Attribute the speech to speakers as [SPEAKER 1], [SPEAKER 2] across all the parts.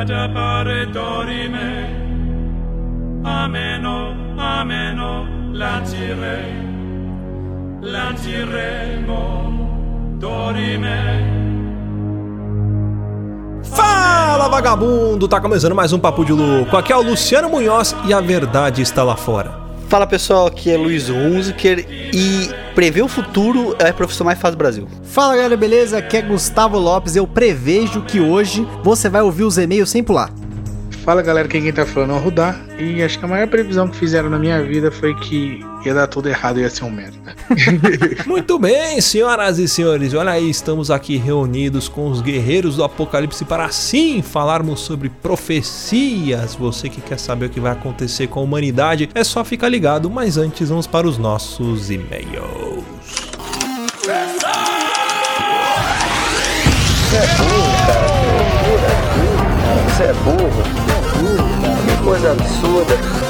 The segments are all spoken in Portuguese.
[SPEAKER 1] ad appare dorime. Ameno, ameno, lancire, lanciremo, dorime.
[SPEAKER 2] Fala vagabundo, tá começando mais um Papo de Louco. Aqui é o Luciano Munhoz e a verdade está lá fora.
[SPEAKER 3] Fala pessoal, aqui é Luiz Hunziker e prever o futuro é a profissão mais fácil do Brasil.
[SPEAKER 4] Fala galera, beleza? Aqui é Gustavo Lopes. Eu prevejo que hoje você vai ouvir os e-mails sem pular.
[SPEAKER 5] Fala galera, quem, quem tá falando é o Rudá. E acho que a maior previsão que fizeram na minha vida foi que ia dar tudo errado e ia ser um merda.
[SPEAKER 2] Muito bem, senhoras e senhores, olha aí, estamos aqui reunidos com os guerreiros do Apocalipse para assim falarmos sobre profecias. Você que quer saber o que vai acontecer com a humanidade, é só ficar ligado, mas antes vamos para os nossos e-mails.
[SPEAKER 3] Você é burro, que coisa absurda.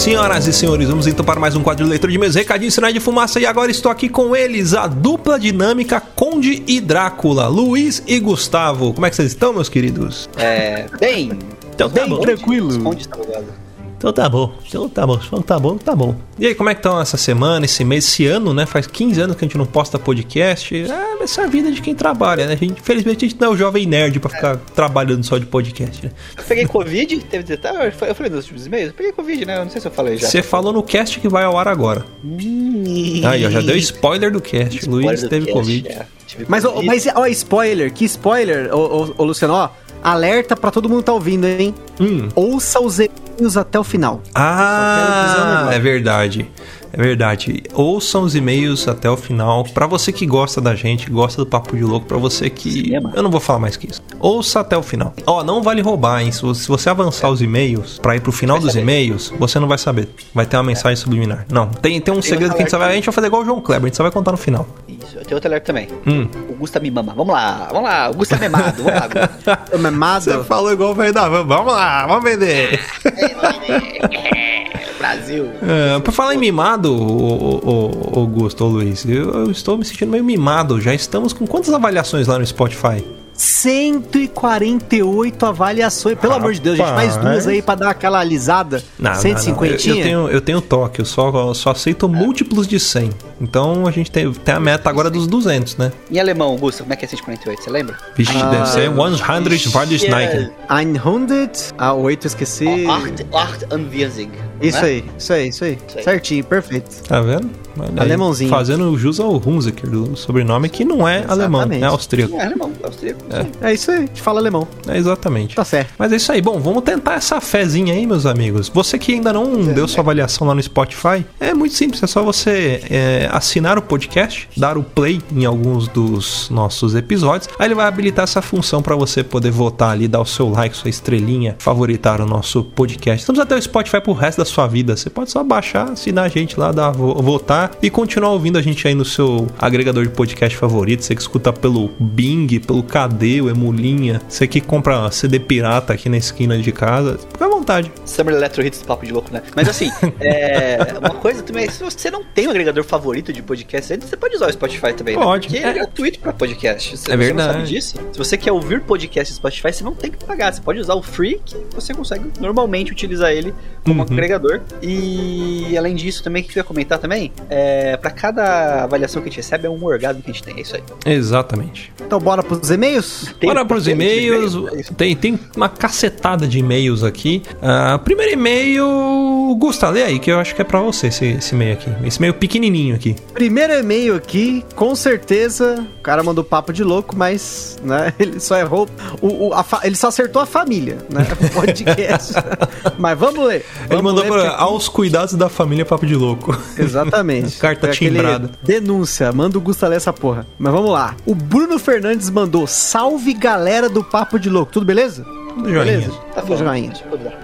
[SPEAKER 2] senhoras e senhores, vamos então para mais um quadro de leitura de meus recadinhos, sinais de fumaça e agora estou aqui com eles, a dupla dinâmica Conde e Drácula, Luiz e Gustavo. Como é que vocês estão, meus queridos?
[SPEAKER 3] É, bem,
[SPEAKER 2] Então tá bom.
[SPEAKER 4] tranquilo.
[SPEAKER 3] Responde, tá ligado?
[SPEAKER 2] Então tá bom, então tá bom, então tá bom, tá bom. E aí, como é que estão essa semana, esse mês, esse ano, né? Faz 15 anos que a gente não posta podcast. Ah, essa é a vida de quem trabalha, né? A gente, infelizmente a gente não é o jovem nerd pra ficar trabalhando só de podcast, né?
[SPEAKER 3] Eu peguei Covid, teve detalhe, eu falei nos últimos e-mails, eu peguei Covid, né? Eu não sei se eu falei já.
[SPEAKER 2] Você falou no cast que vai ao ar agora. Aí, ó, já deu spoiler do cast.
[SPEAKER 3] Spoiler
[SPEAKER 2] Luiz
[SPEAKER 3] do
[SPEAKER 2] teve
[SPEAKER 3] cast,
[SPEAKER 2] Covid.
[SPEAKER 3] é.
[SPEAKER 4] Mas, ó, mas ó, spoiler, que spoiler, ô, ô, ô, Luciano, ó. Alerta pra todo mundo que tá ouvindo, hein?
[SPEAKER 2] Hum.
[SPEAKER 4] Ouça os até o final.
[SPEAKER 2] Ah, é verdade. É verdade. Ouçam os e-mails até o final. Pra você que gosta da gente, gosta do Papo de Louco, pra você que.
[SPEAKER 3] Cinema.
[SPEAKER 2] Eu não vou falar mais que isso. Ouça até o final. Ó, não vale roubar, hein? Se você, você avançar os e-mails pra ir pro final dos
[SPEAKER 3] saber.
[SPEAKER 2] e-mails, você não vai saber. Vai ter uma mensagem subliminar. Não, tem, tem um segredo que a gente, só vai, a gente vai fazer igual o João Kleber, a gente só vai contar no final.
[SPEAKER 3] Isso, eu tenho outro alerta também.
[SPEAKER 2] Hum.
[SPEAKER 3] O Gusta me mama. Vamos lá, vamos lá. O Gusta me mado. Vamos lá, Gusta.
[SPEAKER 4] Memado,
[SPEAKER 2] falou igual o velho da van. Vamos lá, vamos vender.
[SPEAKER 3] Brasil.
[SPEAKER 2] É, pra falar em mimado, ô, ô, Augusto, ô Luiz, eu, eu estou me sentindo meio mimado. Já estamos com quantas avaliações lá no Spotify?
[SPEAKER 4] 148 avaliações. Pelo amor de Deus, gente, mais
[SPEAKER 2] Rapaz.
[SPEAKER 4] duas aí pra dar aquela alisada.
[SPEAKER 2] Não,
[SPEAKER 4] 150.
[SPEAKER 2] não, não. Eu, eu tenho, eu tenho toque, eu só, eu só aceito múltiplos de 100. Então a gente tem, tem a meta agora dos 200, né?
[SPEAKER 3] Em alemão, Gusta, como é que é 148? Você lembra?
[SPEAKER 2] Vixe,
[SPEAKER 4] Ah,
[SPEAKER 2] deve ser 100 Vardes Nike.
[SPEAKER 4] 100, a 8 esqueci.
[SPEAKER 3] Art, art Anwesing.
[SPEAKER 4] Isso aí, isso aí, isso aí.
[SPEAKER 3] Isso aí.
[SPEAKER 4] Certinho, perfeito.
[SPEAKER 2] Tá vendo? Olha
[SPEAKER 4] Alemãozinho.
[SPEAKER 2] Fazendo jus ao Hunziker, do sobrenome, que não é alemão, é austríaco.
[SPEAKER 3] Não é alemão, é austríaco. sim.
[SPEAKER 4] É isso aí, a gente fala alemão.
[SPEAKER 2] É, exatamente.
[SPEAKER 4] Tá certo.
[SPEAKER 2] Mas é isso aí. Bom, vamos tentar essa fezinha aí, meus amigos. Você que ainda não deu sua avaliação lá no Spotify, é muito simples. É só você é, assinar o podcast, dar o play em alguns dos nossos episódios. Aí ele vai habilitar essa função para você poder votar ali, dar o seu like, sua estrelinha, favoritar o nosso podcast. Estamos até o Spotify pro resto da sua vida. Você pode só baixar, assinar a gente lá, dar, vo- e continuar ouvindo a gente aí no seu agregador de podcast favorito. Você que escuta pelo Bing, pelo KD, o Emulinha. Você que compra CD pirata aqui na esquina de casa. Fica à vontade.
[SPEAKER 3] Summer Electro Hits papo de louco, né? Mas assim, é, uma coisa também, se você não tem um agregador favorito de podcast, você pode usar o Spotify também, né?
[SPEAKER 2] Pode.
[SPEAKER 3] Porque ele é gratuito pra podcast. Se
[SPEAKER 2] É
[SPEAKER 3] você
[SPEAKER 2] verdade.
[SPEAKER 3] não sabe disso, se você quer ouvir podcast no Spotify, você não tem que pagar. Você pode usar o free que você consegue normalmente utilizar ele como
[SPEAKER 2] Uhum.
[SPEAKER 3] agregador. E além disso, também, o que eu ia comentar também, é, pra cada avaliação que a gente recebe, é um orgasmo que a gente tem. É isso aí.
[SPEAKER 2] Exatamente.
[SPEAKER 4] Então bora pros e-mails?
[SPEAKER 3] Tem-
[SPEAKER 2] Bora pros e-mails.
[SPEAKER 3] e-mail, é.
[SPEAKER 2] Tem, tem uma cacetada de e-mails aqui. Ah, primeiro e-mail. Gusta, lê aí, que eu acho que é pra você esse, esse e-mail aqui. Esse e-mail pequenininho aqui.
[SPEAKER 4] Primeiro e-mail aqui, com certeza, o cara mandou papo de louco, mas né, ele só errou. O, o- a fa- ele só acertou a família, né? O podcast. mas vamos ler.
[SPEAKER 2] Ele
[SPEAKER 4] Vamos
[SPEAKER 2] mandou
[SPEAKER 4] ler
[SPEAKER 2] pra,
[SPEAKER 4] porque-
[SPEAKER 2] aos cuidados da família Papo de Louco.
[SPEAKER 4] Exatamente.
[SPEAKER 2] Carta
[SPEAKER 4] Foi aquele
[SPEAKER 2] timbrada.
[SPEAKER 4] Denúncia, manda o Gusta ler essa porra. Mas vamos lá. O Bruno Fernandes mandou: Salve galera do Papo de Louco. Tudo beleza?
[SPEAKER 2] Tudo joinha.
[SPEAKER 4] Beleza?
[SPEAKER 3] Tá
[SPEAKER 4] Tudo
[SPEAKER 3] bom.
[SPEAKER 4] joinha.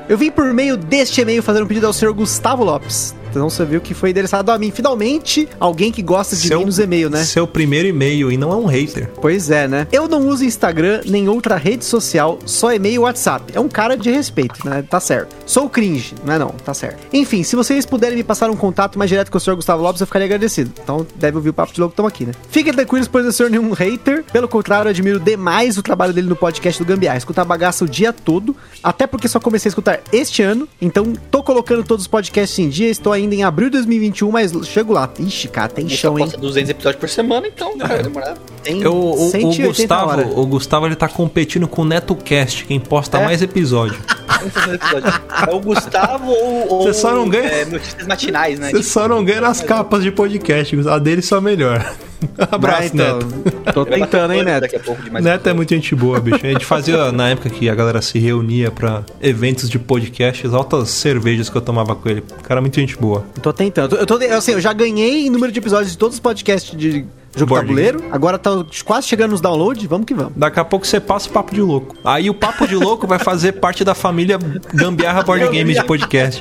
[SPEAKER 4] Eu vim por meio deste e-mail fazer um pedido ao senhor Gustavo Lopes. Então você viu que foi endereçado a mim. Finalmente, alguém que gosta de mim nos e-mails, né?
[SPEAKER 2] Seu primeiro e-mail e não é um hater.
[SPEAKER 4] Pois é, né? Eu não uso Instagram nem outra rede social, só e-mail e WhatsApp. É um cara de respeito, né? Tá certo. Sou cringe, não é não, tá certo. Enfim, se vocês puderem me passar um contato mais direto com o senhor Gustavo Lopes, eu ficaria agradecido. Então deve ouvir o papo de louco estamos aqui, né? Fiquem tranquilos, pois eu sou nenhum hater. Pelo contrário, eu admiro demais o trabalho dele no podcast do Gambiarra. Escutar bagaça o dia todo, até porque só comecei a escutar este ano. Então tô colocando todos os podcasts em dia. Estou ainda em abril de 2021, mas chego lá. Ixi, cara, tem
[SPEAKER 3] A gente só
[SPEAKER 4] chão, hein?
[SPEAKER 3] posta 200 episódios por semana, então vai demorar.
[SPEAKER 4] Tem
[SPEAKER 2] Eu, o, o
[SPEAKER 4] 180
[SPEAKER 2] Gustavo,
[SPEAKER 4] horas.
[SPEAKER 2] o Gustavo ele tá competindo com o NetoCast, quem posta
[SPEAKER 3] É?
[SPEAKER 2] mais episódio.
[SPEAKER 3] É o Gustavo ou, ou
[SPEAKER 2] Você só não ganha-
[SPEAKER 3] é, notícias matinais, né?
[SPEAKER 2] Você só não ganha nas capas de podcast, a dele só melhor. Abraço,
[SPEAKER 4] então,
[SPEAKER 2] Neto.
[SPEAKER 4] Tô tentando, hein, Neto?
[SPEAKER 3] Daqui a pouco de mais
[SPEAKER 2] Neto é muito gente boa, bicho. A gente fazia, na época que a galera se reunia pra eventos de podcasts, altas cervejas que eu tomava com ele. Cara, muito gente boa.
[SPEAKER 4] Tô tentando. Eu, tô, assim, eu já ganhei em número de episódios de todos os podcasts de jogo
[SPEAKER 2] Board
[SPEAKER 4] tabuleiro. Agora tá quase chegando nos downloads. Vamos que vamos.
[SPEAKER 2] Daqui a pouco você passa o Papo de Louco. Aí o Papo de Louco vai fazer parte da família Gambiarra Board Games de podcast.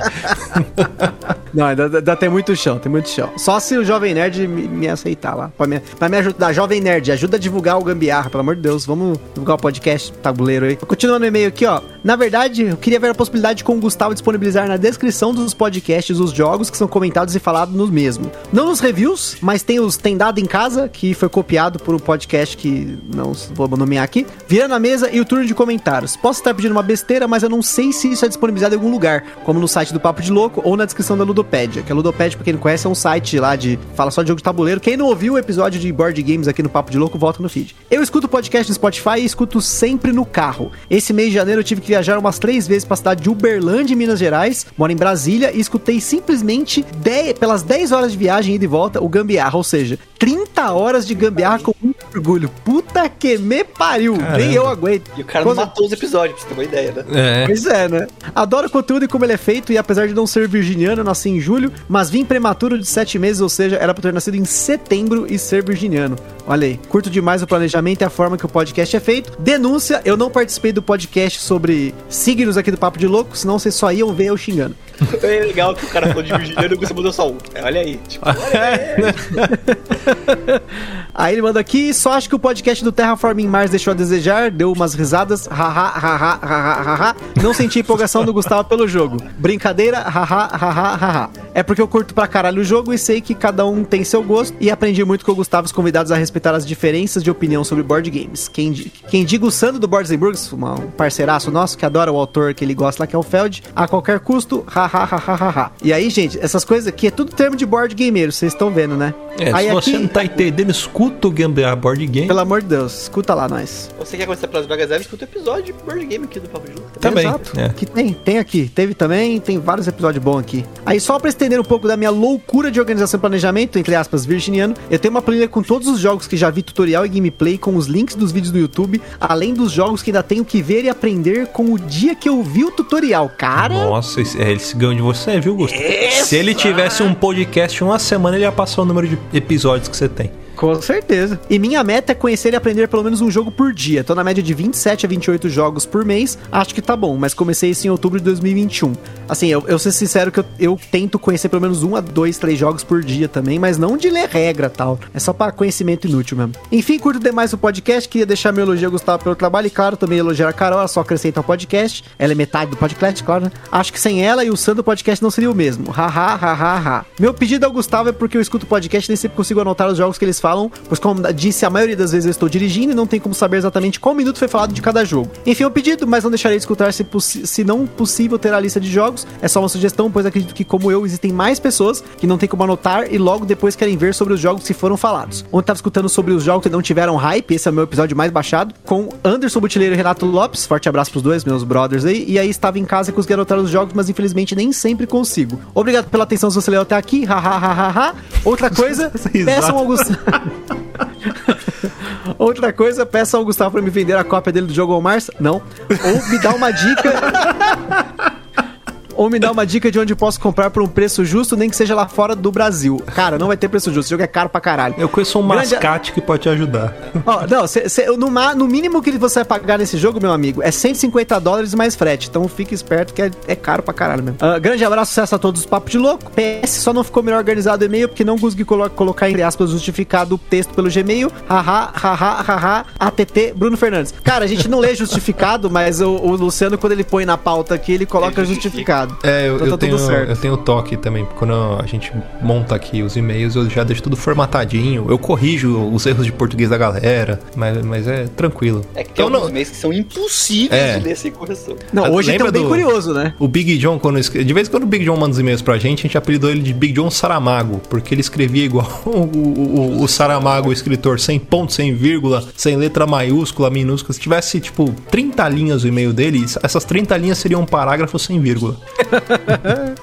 [SPEAKER 4] Não, ainda, ainda tem muito chão, tem muito chão. Só se o Jovem Nerd me, me aceitar lá. Pra me, pra me ajudar. Jovem Nerd, ajuda a divulgar o Gambiarra, pelo amor de Deus. Vamos divulgar o podcast tabuleiro aí. Continuando o e-mail aqui, ó. Na verdade, eu queria ver a possibilidade de com o Gustavo disponibilizar na descrição dos podcasts os jogos que são comentados e falados nos mesmos. Não nos reviews, mas tem os Tem Dado em Casa, que foi copiado por um podcast que não vou nomear aqui. Virando a mesa e o turno de comentários. Posso estar pedindo uma besteira, mas eu não sei se isso é disponibilizado em algum lugar, como no site do Papo de Louco ou na descrição da Ludopédia. Que a Ludopédia, pra quem não conhece, é um site lá de fala só de jogo de tabuleiro. Quem não ouviu o episódio de board games aqui no Papo de Louco, volta no feed. Eu escuto podcast no Spotify e escuto sempre no carro. Esse mês de janeiro eu tive que viajar umas três vezes pra cidade de Uberlândia, Minas Gerais. Moro em Brasília e escutei simplesmente 10 pelas 10 horas de viagem ida e volta o Gambiarra, ou seja, 30 horas de Gambiarra com muito orgulho. Puta que me pariu. Nem eu aguento.
[SPEAKER 3] E o cara não
[SPEAKER 4] Quando-
[SPEAKER 3] matou os episódios, pra você ter uma ideia, né?
[SPEAKER 2] É.
[SPEAKER 4] Pois é, né? Adoro o conteúdo e como ele é feito, e apesar de não ser virginiano, eu nasci em julho, mas vim prematuro de 7 meses, ou seja, era pra ter nascido em setembro e ser virginiano. Olha aí, curto demais o planejamento e a forma que o podcast é feito. Denúncia, eu não participei do podcast sobre signos aqui do Papo de Louco, senão vocês só iam ver eu xingando.
[SPEAKER 3] É legal que o cara falou de Virginiano e você mudou só um. É, olha aí. Tipo,
[SPEAKER 4] Aí ele manda aqui, só acho que o podcast do Terraforming Mars deixou a desejar, deu umas risadas, haha, haha, haha, haha. Não senti empolgação do Gustavo pelo jogo. Brincadeira, haha, haha, haha. É porque eu curto pra caralho o jogo e sei que cada um tem seu gosto e aprendi muito com o Gustavo os convidados a respeitar as diferenças de opinião sobre board games. Quem, quem diga o Sandro do Boards and Burgers, um parceiraço nosso que adora o autor que ele gosta lá, que é o Feld, a qualquer custo, haha, haha, haha. E aí, gente, essas coisas aqui é tudo termo de board gameiro, vocês estão vendo, né?
[SPEAKER 2] É,
[SPEAKER 4] aí
[SPEAKER 2] se você não tá entendendo, escuta o Gambiarra Board Game.
[SPEAKER 4] pelo amor de Deus, escuta lá nós.
[SPEAKER 3] você quer conhecer pelas Bragas escuta o episódio de Board Game aqui do Papo de.
[SPEAKER 2] Também,
[SPEAKER 4] Exato.
[SPEAKER 2] é.
[SPEAKER 4] Que tem, tem aqui. Teve também, tem vários episódios bons aqui. Aí só pra este- entender um pouco da minha loucura de organização e planejamento, entre aspas, virginiano, eu tenho uma planilha com todos os jogos que já vi tutorial e gameplay, com os links dos vídeos do YouTube, além dos jogos que ainda tenho que ver e aprender com o dia que eu vi o tutorial. Cara,
[SPEAKER 2] Nossa, esse- é, ele se ganhou de você, viu, Gusto? Se ele tivesse um podcast uma semana, ele ia passar o número de episódios que você tem.
[SPEAKER 4] Com certeza. E minha meta é conhecer e aprender pelo menos um jogo por dia. Tô na média de 27 a 28 jogos por mês. Acho que tá bom, mas comecei isso em outubro de 2021. Assim, eu, eu ser sincero que eu, eu tento conhecer pelo menos um a dois, três jogos por dia também, mas não de ler regra tal. É só para conhecimento inútil mesmo. Enfim, curto demais o podcast. Queria deixar meu elogio a Gustavo pelo trabalho e, claro, também elogiar a Carol. Ela só acrescenta ao podcast. Ela é metade do podcast, claro, né? Acho que sem ela e o Sam do podcast não seria o mesmo. Haha, haha, ha. Meu pedido ao Gustavo é porque eu escuto o podcast e nem sempre consigo anotar os jogos que eles falam, pois como disse, a maioria das vezes eu estou dirigindo e não tem como saber exatamente qual minuto foi falado de cada jogo. Enfim, é um pedido, mas não deixarei de escutar se, se não possível ter a lista de jogos. É só uma sugestão, pois acredito que, como eu, existem mais pessoas que não tem como anotar e logo depois querem ver sobre os jogos que foram falados. Ontem tava escutando sobre os jogos que não tiveram hype, esse é o meu episódio mais baixado, com Anderson Butileiro e Renato Lopes. Forte abraço pros dois, meus brothers aí. E aí estava em casa e consegui anotar os jogos, mas infelizmente nem sempre consigo. Obrigado pela atenção se você leu até aqui. Hahaha. Outra coisa,
[SPEAKER 2] Essa risada.
[SPEAKER 4] peçam ao Gustavo. Outra coisa, peça ao Gustavo pra me vender a cópia dele do jogo On Mars. Não. Ou me dá uma dica. Ou me dá uma dica de onde posso comprar por um preço justo, nem que seja lá fora do Brasil. Cara, não vai ter preço justo. Esse jogo é caro pra caralho.
[SPEAKER 2] Eu conheço um
[SPEAKER 4] Grande-
[SPEAKER 2] mascate que pode te ajudar.
[SPEAKER 4] Ó, não, cê, cê- no, no mínimo que você vai pagar nesse jogo, meu amigo, é 150 dólares mais frete. Então fique esperto que é, é caro pra caralho mesmo. Ah, grande abraço, sucesso a todos os papos de louco. PS, só não ficou melhor organizado o e-mail porque não consegui colo- colocar, entre aspas, justificado o texto pelo Gmail. Haha, haha, haha, ATT, Bruno Fernandes. Cara, a gente não lê justificado, mas o, o Luciano, quando ele põe na pauta aqui, ele coloca
[SPEAKER 3] Ele justifica.
[SPEAKER 2] É, eu,
[SPEAKER 4] Então
[SPEAKER 2] eu
[SPEAKER 4] tá
[SPEAKER 2] tenho,
[SPEAKER 4] tudo certo.
[SPEAKER 2] eu tenho toque também. Quando a gente monta aqui os e-mails, eu já deixo tudo formatadinho. Eu corrijo os erros de português da galera, mas, mas é tranquilo.
[SPEAKER 3] É que tem alguns
[SPEAKER 2] não,
[SPEAKER 3] meses que são impossíveis
[SPEAKER 2] É.
[SPEAKER 3] de ler sem correção.
[SPEAKER 4] Não,
[SPEAKER 2] Ah,
[SPEAKER 4] hoje
[SPEAKER 2] lembra
[SPEAKER 4] um bem
[SPEAKER 2] do-
[SPEAKER 4] curioso, né?
[SPEAKER 2] O Big John, quando de vez em quando o Big John manda os e-mails pra gente, a gente apelidou ele de Big John Saramago, porque ele escrevia igual o, o- o- o Saramago, o escritor, sem ponto, sem vírgula, sem letra maiúscula, minúscula. Se tivesse, tipo, 30 linhas o e-mail dele, essas 30 linhas seriam um parágrafo sem vírgula.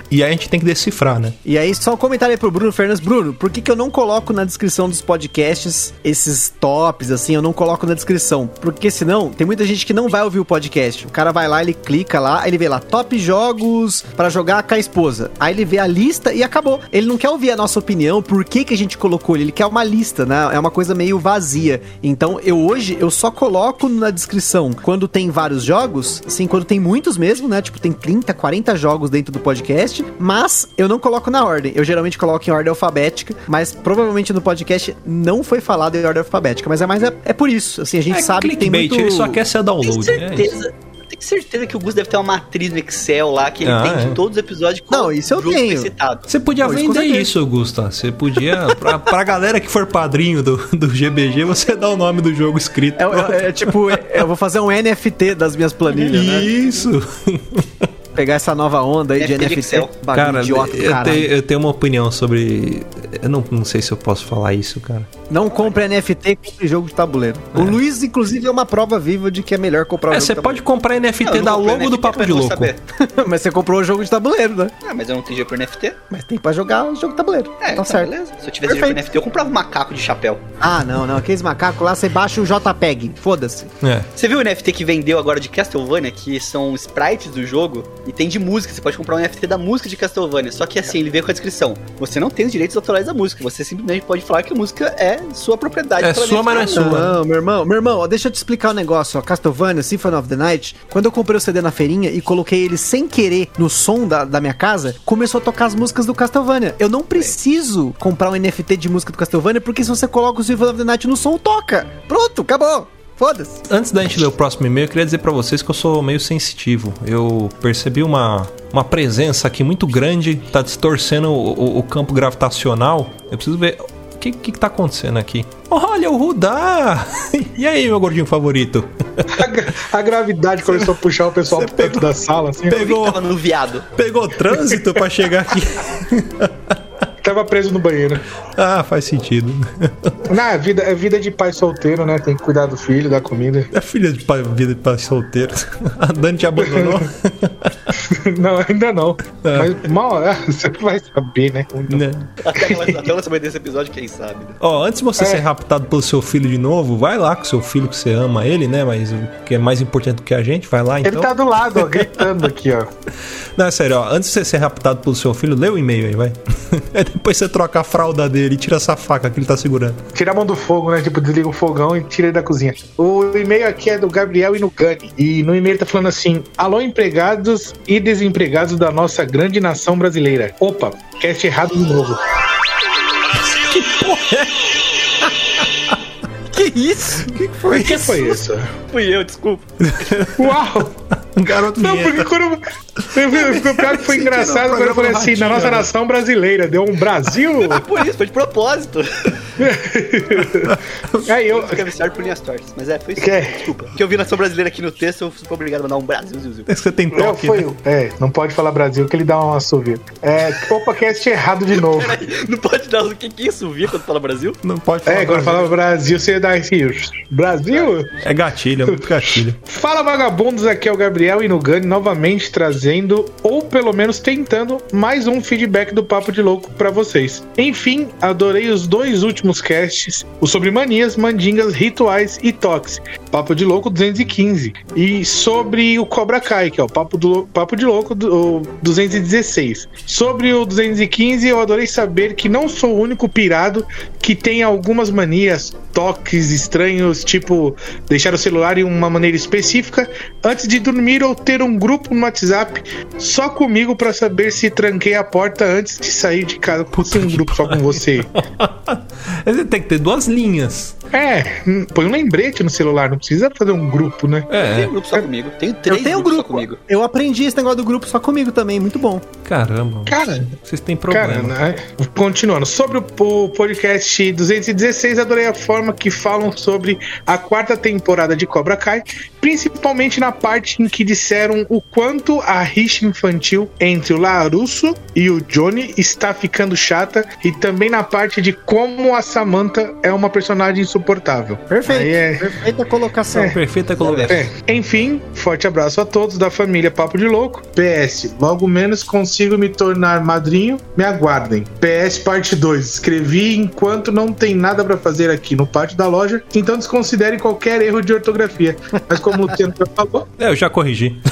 [SPEAKER 2] E aí a gente tem que decifrar, né?
[SPEAKER 4] E aí, só um comentário aí pro Bruno Fernandes. Bruno, por que, que eu não coloco na descrição dos podcasts esses tops, assim, eu não coloco na descrição? Porque senão, tem muita gente que não vai ouvir o podcast. O cara vai lá, ele clica lá, ele vê lá, top jogos pra jogar com a esposa. Aí ele vê a lista e acabou. Ele não quer ouvir a nossa opinião, por que, que a gente colocou ele, ele quer uma lista, né? É uma coisa meio vazia. Então, eu hoje, eu só coloco na descrição quando tem vários jogos, assim, quando tem muitos mesmo, né? Tipo, tem 30, 40 jogos dentro do podcast, mas eu não coloco na ordem. Eu geralmente coloco em ordem alfabética, mas provavelmente no podcast não foi falado em ordem alfabética, mas é mais é, é por isso. Assim, a gente sabe que tem muito
[SPEAKER 2] ele só quer ser download. é isso.
[SPEAKER 3] certeza. Tenho certeza que o Gus deve ter uma matriz no Excel lá que ele
[SPEAKER 2] Ah,
[SPEAKER 3] tem
[SPEAKER 2] é.
[SPEAKER 3] de todos os episódios.
[SPEAKER 4] Não, isso eu tenho.
[SPEAKER 3] citado.
[SPEAKER 2] Você podia
[SPEAKER 4] isso com
[SPEAKER 2] vender isso, Augusta. Você podia. Pra, pra galera que for padrinho do, do GBG, você dá o nome do jogo escrito.
[SPEAKER 4] É, é- é tipo, é- eu vou fazer um NFT das minhas planilhas, né? Pegar essa nova onda aí de
[SPEAKER 3] NFT de
[SPEAKER 4] NFT.
[SPEAKER 2] Cara,
[SPEAKER 4] idiota, do
[SPEAKER 2] eu, tenho, eu tenho uma opinião sobre. Eu não, não sei se eu posso falar isso, cara.
[SPEAKER 4] Não compre NFT, compre jogo de tabuleiro. O Luiz, inclusive, é uma prova viva de que é melhor comprar o
[SPEAKER 2] É,
[SPEAKER 4] jogo
[SPEAKER 2] você
[SPEAKER 4] de
[SPEAKER 2] pode comprar NFT
[SPEAKER 3] Não,
[SPEAKER 2] da logo do
[SPEAKER 3] NFT,
[SPEAKER 2] Papo
[SPEAKER 3] mas
[SPEAKER 2] de Louco.
[SPEAKER 4] Mas você comprou o jogo de tabuleiro, né?
[SPEAKER 3] Ah, mas eu não tenho dinheiro por NFT.
[SPEAKER 4] Mas tem pra jogar o jogo de tabuleiro.
[SPEAKER 3] É,
[SPEAKER 4] tá
[SPEAKER 3] então
[SPEAKER 4] certo.
[SPEAKER 3] beleza. Se eu tivesse dinheiro
[SPEAKER 4] Perfeito.
[SPEAKER 3] NFT, eu comprava um macaco de chapéu.
[SPEAKER 4] Ah, não, não. Aqueles macacos lá, você baixa o JPEG. Foda-se.
[SPEAKER 2] É.
[SPEAKER 3] Você viu o NFT que vendeu agora de Castlevania, que são sprites do jogo, e tem de música. Você pode comprar um NFT da música de Castlevania. Só que assim, ele veio com a descrição. Você não tem os direitos autorais da música. Você simplesmente pode falar que a música é sua propriedade.
[SPEAKER 2] É sua, mas não é sua.
[SPEAKER 4] Não, meu irmão, meu irmão, ó, deixa eu te explicar um negócio, ó. Castlevania, Symphony of the Night, quando eu comprei o CD na feirinha e coloquei ele sem querer no som da, da minha casa, começou a tocar as músicas do Castlevania. Eu não preciso comprar um NFT de música do Castlevania, porque se você coloca o Symphony of the Night no som, toca. Pronto, acabou. Foda-se.
[SPEAKER 2] Antes da gente ler o próximo e-mail, eu queria dizer pra vocês que eu sou meio sensitivo. Eu percebi uma, uma presença aqui muito grande, tá distorcendo o, o- o campo gravitacional. Eu preciso ver. O que, que, que tá acontecendo aqui? Olha, o Rudá! E aí, meu gordinho favorito?
[SPEAKER 5] A, gra- a gravidade começou a puxar o pessoal pro canto da sala, assim.
[SPEAKER 2] Pegou,
[SPEAKER 3] Tava no viado.
[SPEAKER 2] pegou trânsito pra chegar aqui?
[SPEAKER 5] Tava preso no banheiro.
[SPEAKER 2] Ah, faz sentido.
[SPEAKER 5] Não, é vida, é vida de pai solteiro, né? Tem que cuidar do filho, da comida.
[SPEAKER 2] É filha de pai, vida de pai solteiro. A Dani te abandonou.
[SPEAKER 5] Não, ainda não.
[SPEAKER 2] É.
[SPEAKER 5] Mas mal, é, você vai saber, né?
[SPEAKER 2] né?
[SPEAKER 3] Até, ela- até o lançamento desse episódio, quem sabe, né?
[SPEAKER 2] Ó, antes de você
[SPEAKER 5] É.
[SPEAKER 2] ser raptado pelo seu filho de novo, vai lá com seu filho que você ama ele, né? Mas o que é mais importante do que a gente, vai lá
[SPEAKER 5] Ele
[SPEAKER 2] então.
[SPEAKER 5] tá do lado, ó, gritando aqui, ó.
[SPEAKER 2] Não, é sério, ó, antes de você ser raptado pelo seu filho, lê o e-mail aí, vai. Aí depois você troca a fralda dele e tira essa faca que ele tá segurando.
[SPEAKER 5] Tira a mão do fogo, né? Tipo, desliga o fogão e tira ele da cozinha. O e-mail aqui é do Gabriel Inugani. E no e-mail tá falando assim: Alô, empregados e desempregados da nossa grande nação brasileira. Opa, cast errado de novo.
[SPEAKER 4] Que isso?
[SPEAKER 2] O que, que foi
[SPEAKER 5] O que foi isso?
[SPEAKER 3] Fui eu, desculpa.
[SPEAKER 5] Uau!
[SPEAKER 2] Um garoto
[SPEAKER 5] Não, porque
[SPEAKER 2] vinheta.
[SPEAKER 5] quando. Eu vi- O pior que foi engraçado quando eu falei assim: na nossa nação brasileira, deu um Brasil.
[SPEAKER 3] Por isso, foi de propósito.
[SPEAKER 5] Aí eu.
[SPEAKER 3] Fica viciado por linhas tortas. Mas é, foi isso.
[SPEAKER 5] Que?
[SPEAKER 3] Desculpa. Que eu vi nação brasileira aqui no texto, eu fui obrigado a mandar um Brasil, Ziu.
[SPEAKER 2] É que você tem
[SPEAKER 5] Eu
[SPEAKER 2] toque,
[SPEAKER 5] foi,
[SPEAKER 2] né?
[SPEAKER 5] é, não pode falar Brasil que ele dá uma assovio. É, opa, cast errado de novo.
[SPEAKER 3] Não pode dar o que que é isso, via quando fala Brasil?
[SPEAKER 2] Não pode falar.
[SPEAKER 5] É, quando
[SPEAKER 2] Brasil.
[SPEAKER 5] falava Brasil, você dá esse. Brasil?
[SPEAKER 2] É gatilho, é muito gatilho.
[SPEAKER 5] Fala vagabundos, aqui é o Gabriel Inugani novamente trazendo, ou pelo menos tentando, mais um feedback do Papo de Louco pra vocês. Enfim, adorei os dois últimos casts, o sobre manias, mandingas, rituais e toques. Papo de Louco 215. E sobre o Cobra Kai, que é o Papo, do, Papo de Louco do, o 216. Sobre o 215, eu adorei saber que não sou o único pirado que tem algumas manias, toques estranhos, tipo deixar o celular em uma maneira específica antes de dormir ou ter um grupo no WhatsApp só comigo pra saber se tranquei a porta antes de sair de casa. Puta, um grupo só com você.
[SPEAKER 2] Tem que ter duas linhas.
[SPEAKER 5] É, hum, põe um lembrete no celular, não precisa fazer um grupo, né?
[SPEAKER 3] Tem
[SPEAKER 2] É,
[SPEAKER 3] um grupo só comigo. Tenho três
[SPEAKER 4] Eu tenho um
[SPEAKER 3] grupos só
[SPEAKER 4] grupo.
[SPEAKER 3] comigo.
[SPEAKER 4] Eu aprendi esse negócio do grupo só comigo também, muito bom.
[SPEAKER 2] caramba.
[SPEAKER 5] Cara,
[SPEAKER 2] Vocês têm
[SPEAKER 5] Cara,
[SPEAKER 2] problema.
[SPEAKER 5] né? continuando. Sobre o, o podcast 216, adorei a forma que falam sobre a quarta temporada de Cobra Kai, principalmente na parte em que disseram o quanto a rixa infantil entre o Larusso e o Johnny está ficando chata, e também na parte de como a Samantha é uma personagem insuportável.
[SPEAKER 4] Perfeito.
[SPEAKER 5] É-
[SPEAKER 4] Perfeita colocação.
[SPEAKER 2] Perfeita colocação.
[SPEAKER 5] É, enfim, forte abraço a todos da família Papo de Louco. PS, logo menos consigo me tornar madrinho, me aguardem. PS parte 2, escrevi enquanto não tem nada pra fazer aqui no pátio da loja, então desconsidere qualquer erro de ortografia. Mas como o Teno já falou,
[SPEAKER 2] É, eu já corrigi.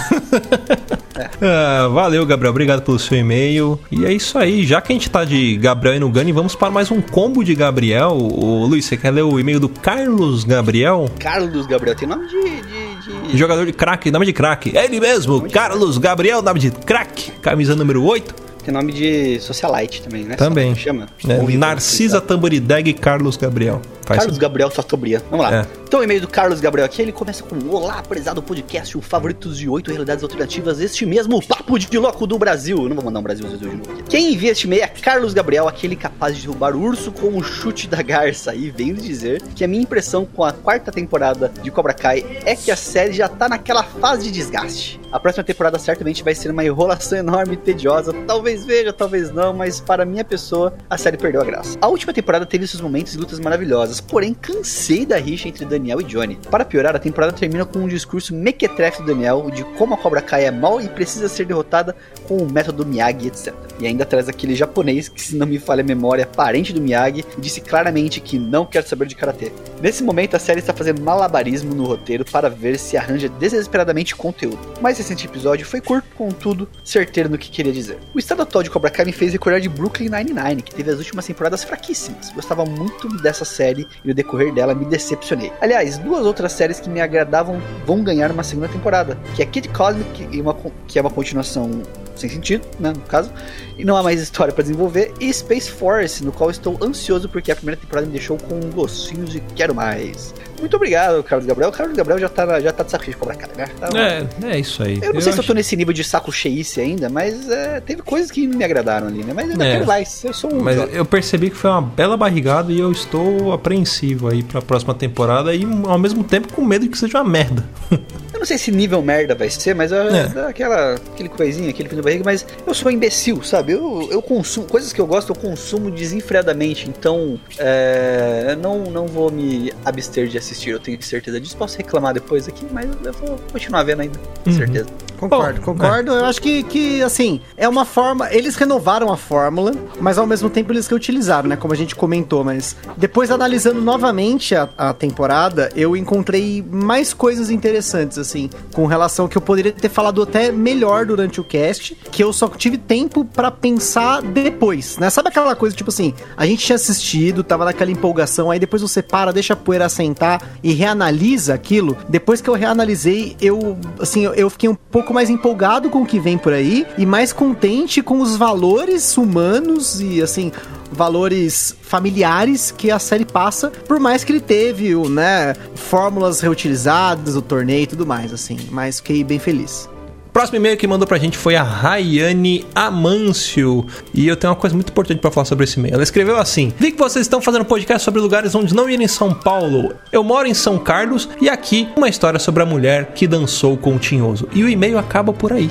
[SPEAKER 2] Ah, valeu, Gabriel. Obrigado pelo seu e-mail. E é isso aí. Já que a gente tá de Gabriel e no Gani, vamos para mais um combo de Gabriel. O Luiz, você quer ler o e-mail do Carlos Gabriel?
[SPEAKER 3] Carlos Gabriel, tem nome de. de, de-
[SPEAKER 2] Jogador de craque, nome de craque. É ele mesmo, Carlos Gabriel, nome de craque. Camisa número 8.
[SPEAKER 3] Tem nome de socialite também, né?
[SPEAKER 2] Também.
[SPEAKER 3] Chama. ver
[SPEAKER 2] Narcisa Tamborideg Carlos Gabriel. Faz
[SPEAKER 3] Carlos Gabriel Chateaubriand. Vamos lá.
[SPEAKER 2] É.
[SPEAKER 3] Então, o e-mail do Carlos Gabriel aqui, ele começa com Olá, prezado podcast, o favoritos de oito realidades alternativas, este mesmo papo de louco do Brasil. Eu não vou mandar um Brasil de novo aqui. Quem envia este e-mail é Carlos Gabriel, aquele capaz de derrubar o urso com o chute da garça. E vem dizer que a minha impressão com a quarta temporada de Cobra Kai é que a série já tá naquela fase de desgaste. A próxima temporada certamente vai ser uma enrolação enorme e tediosa. Talvez veja, talvez não, mas para minha pessoa, a série perdeu a graça. A última temporada teve seus momentos e lutas maravilhosas, porém cansei da rixa entre Daniel e Johnny. Para piorar, a temporada termina com um discurso mequetrefe do Daniel de como a Cobra Kai é mal e precisa ser derrotada com o método Miyagi, etc. E ainda traz aquele japonês que, se não me falha a memória, parente do Miyagi, disse claramente que não quer saber de karatê. Nesse momento, a série está fazendo malabarismo no roteiro para ver se arranja desesperadamente conteúdo. O mais recente episódio foi curto, contudo, certeiro no que queria dizer. O estado atual de Cobra Kai me fez recordar de Brooklyn Nine-Nine, que teve as últimas temporadas fraquíssimas. Gostava muito dessa série e no decorrer dela me decepcionei. Aliás, duas outras séries que me agradavam vão ganhar uma segunda temporada, que é Kid Cosmic, e uma que é uma continuação sem sentido, né, no caso, e não há mais história pra desenvolver, e Space Force, no qual estou ansioso porque a primeira temporada me deixou com gostinhos de quero mais. Muito obrigado, Carlos Gabriel. O Carlos Gabriel já tá, já tá de saco cheio de Cobra Kai, né? Tá-
[SPEAKER 2] É, é isso aí.
[SPEAKER 3] eu não sei se eu
[SPEAKER 2] acho-
[SPEAKER 3] tô nesse nível de saco cheice ainda, mas é, teve coisas que me agradaram ali, né? Mas ainda
[SPEAKER 2] É.
[SPEAKER 3] mais. Eu sou um.
[SPEAKER 2] Mas eu percebi que foi uma bela barrigada e eu estou apreensivo aí pra próxima temporada e ao mesmo tempo com medo de que seja uma merda.
[SPEAKER 3] Eu não sei se nível merda vai ser, mas é.
[SPEAKER 2] É.
[SPEAKER 3] aquela, aquele coisinha, aquele fim vai barriga, mas eu sou um imbecil, sabe? Eu, eu consumo, coisas que eu gosto, eu consumo desenfreadamente, então é, não, não vou me abster de assistir, eu tenho certeza disso. Posso reclamar depois aqui, mas eu vou continuar vendo ainda, com certeza.
[SPEAKER 4] Concordo,
[SPEAKER 2] Bom,
[SPEAKER 4] concordo. Eu acho que, que, assim, é uma forma. Eles renovaram a fórmula, mas ao mesmo tempo eles reutilizaram, né? Como a gente comentou. Mas depois, analisando novamente a, a temporada, eu encontrei mais coisas interessantes, assim, com relação que eu poderia ter falado até melhor durante o cast, que eu só tive tempo pra pensar depois, né? Sabe aquela coisa, tipo assim, a gente tinha assistido, tava naquela empolgação, aí depois você para, deixa a poeira assentar e reanalisa aquilo. Depois que eu reanalisei, eu, assim, eu, eu fiquei um pouco mais empolgado com o que vem por aí e mais contente com os valores humanos e, assim, valores familiares que a série passa, por mais que ele teve, o, né, fórmulas reutilizadas, o torneio e tudo mais, assim. Mas fiquei bem feliz.
[SPEAKER 2] Próximo e-mail que mandou pra gente foi a Rayane Amâncio. E eu tenho uma coisa muito importante pra falar sobre esse e-mail. Ela escreveu assim: Vi que vocês estão fazendo podcast sobre lugares onde não ir em São Paulo. Eu moro em São Carlos e aqui uma história sobre a mulher que dançou com o Tinhoso. E o e-mail acaba por aí.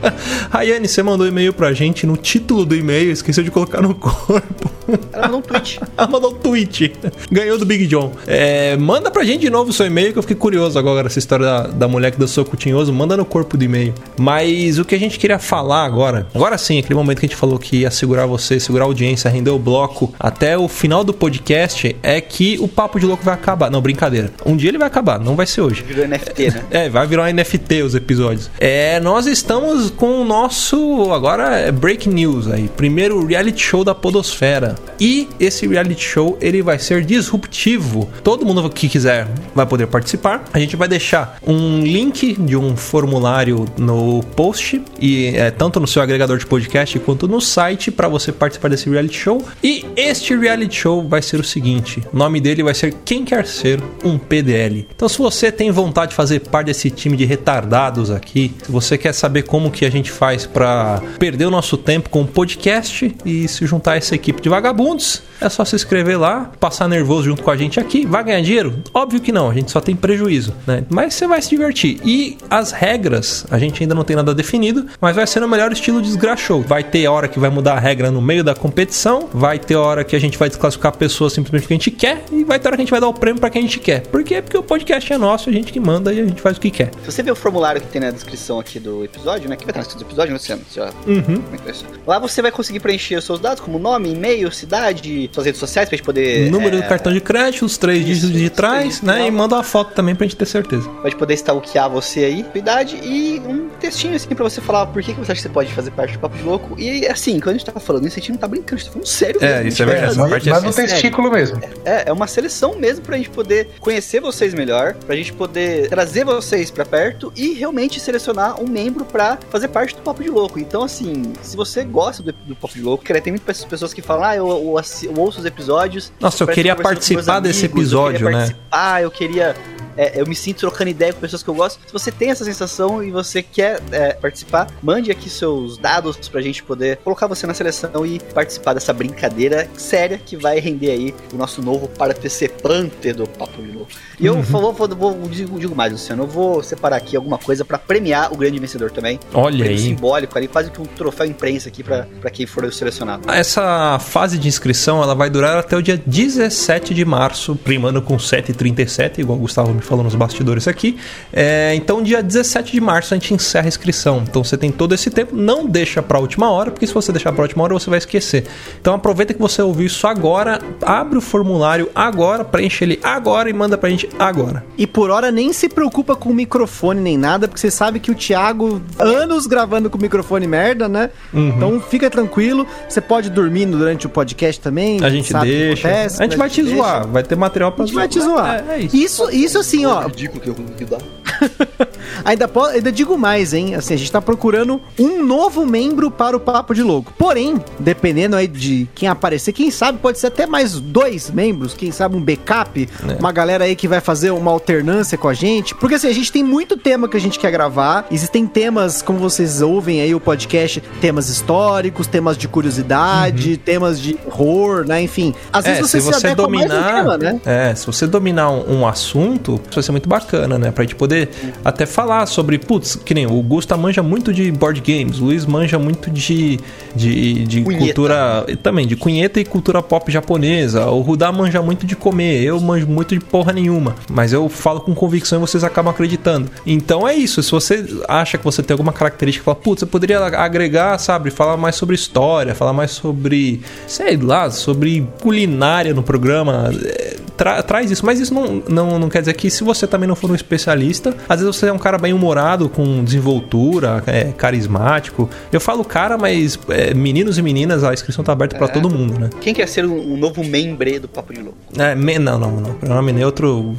[SPEAKER 2] Rayane, você mandou e-mail pra gente no título do e-mail, esqueceu de colocar no corpo.
[SPEAKER 3] Ela mandou um tweet.
[SPEAKER 2] Ela mandou um tweet. Ganhou do Big John. É, manda pra gente de novo o seu e-mail, que eu fiquei curioso agora, essa história da, da mulher que dançou com o Tinhoso. Manda no corpo do e-mail. Mas o que a gente queria falar agora, agora sim, aquele momento que a gente falou que ia segurar você, segurar a audiência, render o bloco até o final do podcast, é que o Papo de Louco vai acabar. Não, brincadeira. Um dia ele vai acabar, não vai ser hoje.
[SPEAKER 3] Virou NFT, né?
[SPEAKER 2] É, vai virar um NFT os episódios. É, nós estamos com o nosso agora é break news aí, primeiro reality show da Podosfera. E esse reality show ele vai ser disruptivo. Todo mundo que quiser vai poder participar. A gente vai deixar um link de um formulário no post e é, tanto no seu agregador de podcast quanto no site para você participar desse reality show. E este reality show vai ser o seguinte: o nome dele vai ser Quem Quer Ser um PDL. Então, se você tem vontade de fazer parte desse time de retardados aqui, se você quer saber como que a gente faz para perder o nosso tempo com o podcast e se juntar a essa equipe de vagabundos, é só se inscrever lá, passar nervoso junto com a gente aqui. Vai ganhar dinheiro? Óbvio que não, a gente só tem prejuízo, né? Mas você vai se divertir. E as regras, a gente ainda não tem nada definido, mas vai ser no melhor estilo desgraxou. Vai ter hora que vai mudar a regra no meio da competição, vai ter hora que a gente vai desclassificar a pessoa simplesmente porque a gente quer, e vai ter hora que a gente vai dar o prêmio para quem a gente quer. Por quê? Porque o podcast é nosso, a gente que manda e a gente faz o que quer.
[SPEAKER 3] Se você ver o formulário que tem na descrição aqui do episódio, né? Que vai estar na descrição do episódio, Luciano? Você já...
[SPEAKER 2] Uhum.
[SPEAKER 3] É ser? Lá você vai conseguir preencher os seus dados, como nome, e-mail, cidade, suas redes sociais, pra gente poder.
[SPEAKER 2] Número
[SPEAKER 3] é,
[SPEAKER 2] do cartão de crédito, os três dígitos de
[SPEAKER 3] os
[SPEAKER 2] trás,
[SPEAKER 3] três
[SPEAKER 2] né? E manda uma foto também pra gente ter certeza.
[SPEAKER 3] Pode poder stalkear você aí, idade e um textinho assim pra você falar por que, que você acha que você pode fazer parte do Papo de Louco. E assim, quando a gente tá falando isso, a gente não tá brincando, a gente tá falando sério.
[SPEAKER 2] É,
[SPEAKER 3] mesmo,
[SPEAKER 2] isso é verdade,
[SPEAKER 3] vai
[SPEAKER 2] essa parte
[SPEAKER 3] fazer-
[SPEAKER 2] é
[SPEAKER 5] Mas no testículo mesmo.
[SPEAKER 3] É, é uma seleção mesmo pra gente poder conhecer vocês melhor, pra gente poder trazer vocês pra perto e realmente selecionar um membro pra fazer parte do Papo de Louco. Então, assim, se você gosta do, do Papo de Louco, cara, tem muitas pessoas que falam, ah, eu, eu eu ouço os episódios.
[SPEAKER 2] Nossa, eu queria participar desse
[SPEAKER 3] amigos,
[SPEAKER 2] episódio,
[SPEAKER 3] eu queria
[SPEAKER 2] né?
[SPEAKER 3] participar, eu queria. É, eu me sinto trocando ideia com pessoas que eu gosto. Se você tem essa sensação e você quer é, participar, mande aqui seus dados pra gente poder colocar você na seleção e participar dessa brincadeira séria que vai render aí o nosso novo participante do Papo de Louco. E eu
[SPEAKER 2] Uhum.
[SPEAKER 3] vou, vou, vou- digo, digo mais, Luciano, eu vou separar aqui alguma coisa pra premiar o grande vencedor também.
[SPEAKER 2] Olha
[SPEAKER 3] Prêmio
[SPEAKER 2] aí.
[SPEAKER 3] simbólico ali, quase que um troféu imprensa aqui pra quem for selecionado.
[SPEAKER 2] Essa fase de inscrição ela vai durar até o dia 17 de março, primando com 7h37, igual o Gustavo me falou nos bastidores aqui. É, então, dia 17 de março a gente encerra a inscrição. Então, você tem todo esse tempo. Não deixa pra última hora, porque se você deixar pra última hora, você vai esquecer. Então, aproveita que você ouviu isso agora, abre o formulário agora, preenche ele agora e manda pra gente agora.
[SPEAKER 4] E por hora nem se preocupa com o microfone nem nada, porque você sabe que o Thiago, anos gravando com microfone merda, né?
[SPEAKER 2] Uhum.
[SPEAKER 4] Então fica tranquilo. Você pode dormir durante o podcast também.
[SPEAKER 2] A gente
[SPEAKER 4] o
[SPEAKER 2] deixa.
[SPEAKER 4] acontece,
[SPEAKER 2] a gente vai te
[SPEAKER 4] deixa.
[SPEAKER 2] zoar, vai ter material pra
[SPEAKER 4] A gente vai te zoar.
[SPEAKER 2] É, é isso.
[SPEAKER 4] Isso, isso assim, ó.
[SPEAKER 3] ridículo que eu consegui dar.
[SPEAKER 4] Ainda, po- ainda digo mais, hein? Assim, a gente tá procurando um novo membro para o Papo de Louco. Porém, dependendo aí de quem aparecer, quem sabe pode ser até mais dois membros, quem sabe um backup,
[SPEAKER 2] É.
[SPEAKER 4] uma galera aí que vai fazer uma alternância com a gente. Porque assim, a gente tem muito tema que a gente quer gravar. Existem temas, como vocês ouvem aí o podcast, temas históricos, temas de curiosidade, temas de horror, né? Enfim. Às
[SPEAKER 2] Uhum. É,
[SPEAKER 4] vezes
[SPEAKER 2] se
[SPEAKER 4] você, se
[SPEAKER 2] você
[SPEAKER 4] ao
[SPEAKER 2] dominar,
[SPEAKER 4] tema, né?
[SPEAKER 2] é, se você dominar um, um assunto, isso vai ser muito bacana, né? Pra gente poder você até falar sobre, putz, que nem o Gusta manja muito de board games, o Luiz manja muito de, de, de cultura, também, de cunheta e cultura pop japonesa, o Rudá manja muito de comer, eu manjo muito de porra nenhuma, mas eu falo com convicção e vocês acabam acreditando. Então é isso, se você acha que você tem alguma característica, fala, putz, eu poderia agregar, sabe, falar mais sobre história, falar mais sobre, sei lá, sobre culinária no programa, é, tra- traz isso, mas isso não, não, não quer dizer que se você também não for um especialista, às vezes você é um cara bem humorado, com desenvoltura, é, carismático. Eu falo cara, mas é, meninos e meninas, a inscrição tá aberta pra todo mundo, né?
[SPEAKER 3] Quem quer ser um, um novo membre do Papo de Louco?
[SPEAKER 2] É, me- não, não, não. Pronome neutro.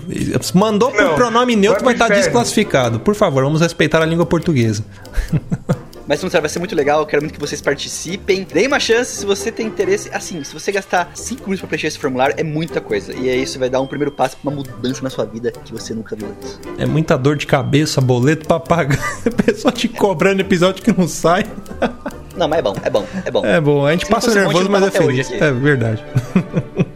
[SPEAKER 2] Mandou pro
[SPEAKER 5] Não,
[SPEAKER 2] pronome neutro,
[SPEAKER 5] vai pro
[SPEAKER 2] estar
[SPEAKER 5] inferno.
[SPEAKER 2] desclassificado. Por favor, vamos respeitar a língua portuguesa.
[SPEAKER 3] Mas não sei, vai ser muito legal, eu quero muito que vocês participem. Deem uma chance se você tem interesse. Assim, se você gastar 5 minutos pra preencher esse formulário, é muita coisa. E aí isso vai dar um primeiro passo pra uma mudança na sua vida que você nunca viu antes.
[SPEAKER 2] É muita dor de cabeça, boleto pra pagar. Pessoa te cobrando episódio que não sai.
[SPEAKER 3] Não, mas é bom, é bom, é bom.
[SPEAKER 2] É bom, a gente
[SPEAKER 3] Se
[SPEAKER 2] passa nervoso, mas é feliz. É verdade.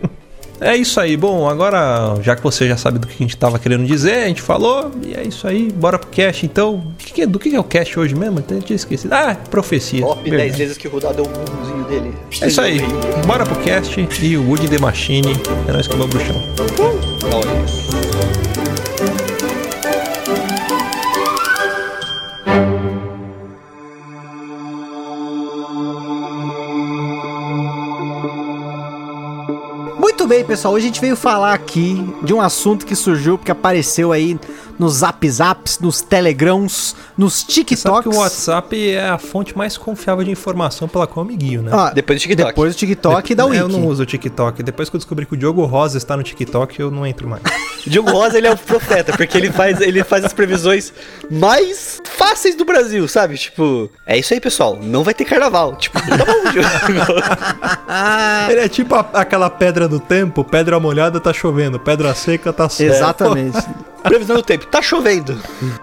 [SPEAKER 2] É isso aí. Bom, agora, já que você já sabe do que a gente tava querendo dizer, a gente falou, e é isso aí. Bora pro cast, então. Que que é- do que é o cast hoje mesmo? Até tinha esquecido. Ah, profecia.
[SPEAKER 3] Top 10
[SPEAKER 2] Verdade.
[SPEAKER 3] vezes que o Rudal deu um burrozinho dele.
[SPEAKER 2] É isso aí. Bora pro cast e o Wood the Machine. É nóis que vamos pro chão.
[SPEAKER 3] Olha.
[SPEAKER 4] Muito bem, pessoal. Hoje a gente veio falar aqui de um assunto que surgiu porque apareceu aí nos Zap Zaps, nos Telegrams, nos
[SPEAKER 2] Sabe
[SPEAKER 4] TikToks.
[SPEAKER 2] que o WhatsApp é a fonte mais confiável de informação pela qual eu me guio, né?
[SPEAKER 4] Ah,
[SPEAKER 3] Depois do TikTok.
[SPEAKER 4] Depois do TikTok e da Wiki.
[SPEAKER 2] Eu não uso o TikTok. Depois que eu descobri que o Diogo Rosa está no TikTok, eu não entro mais.
[SPEAKER 3] O Diogo Rosa, ele é o profeta, porque ele faz, ele faz as previsões mais fáceis do Brasil, sabe? Tipo, é isso aí, pessoal. Não vai ter carnaval. Tipo, tá bom, Diogo.
[SPEAKER 2] Ele é tipo a- aquela pedra do tempo, pedra molhada tá chovendo, pedra seca tá seca.
[SPEAKER 4] Exatamente.
[SPEAKER 3] Previsão do tempo. Tá chovendo.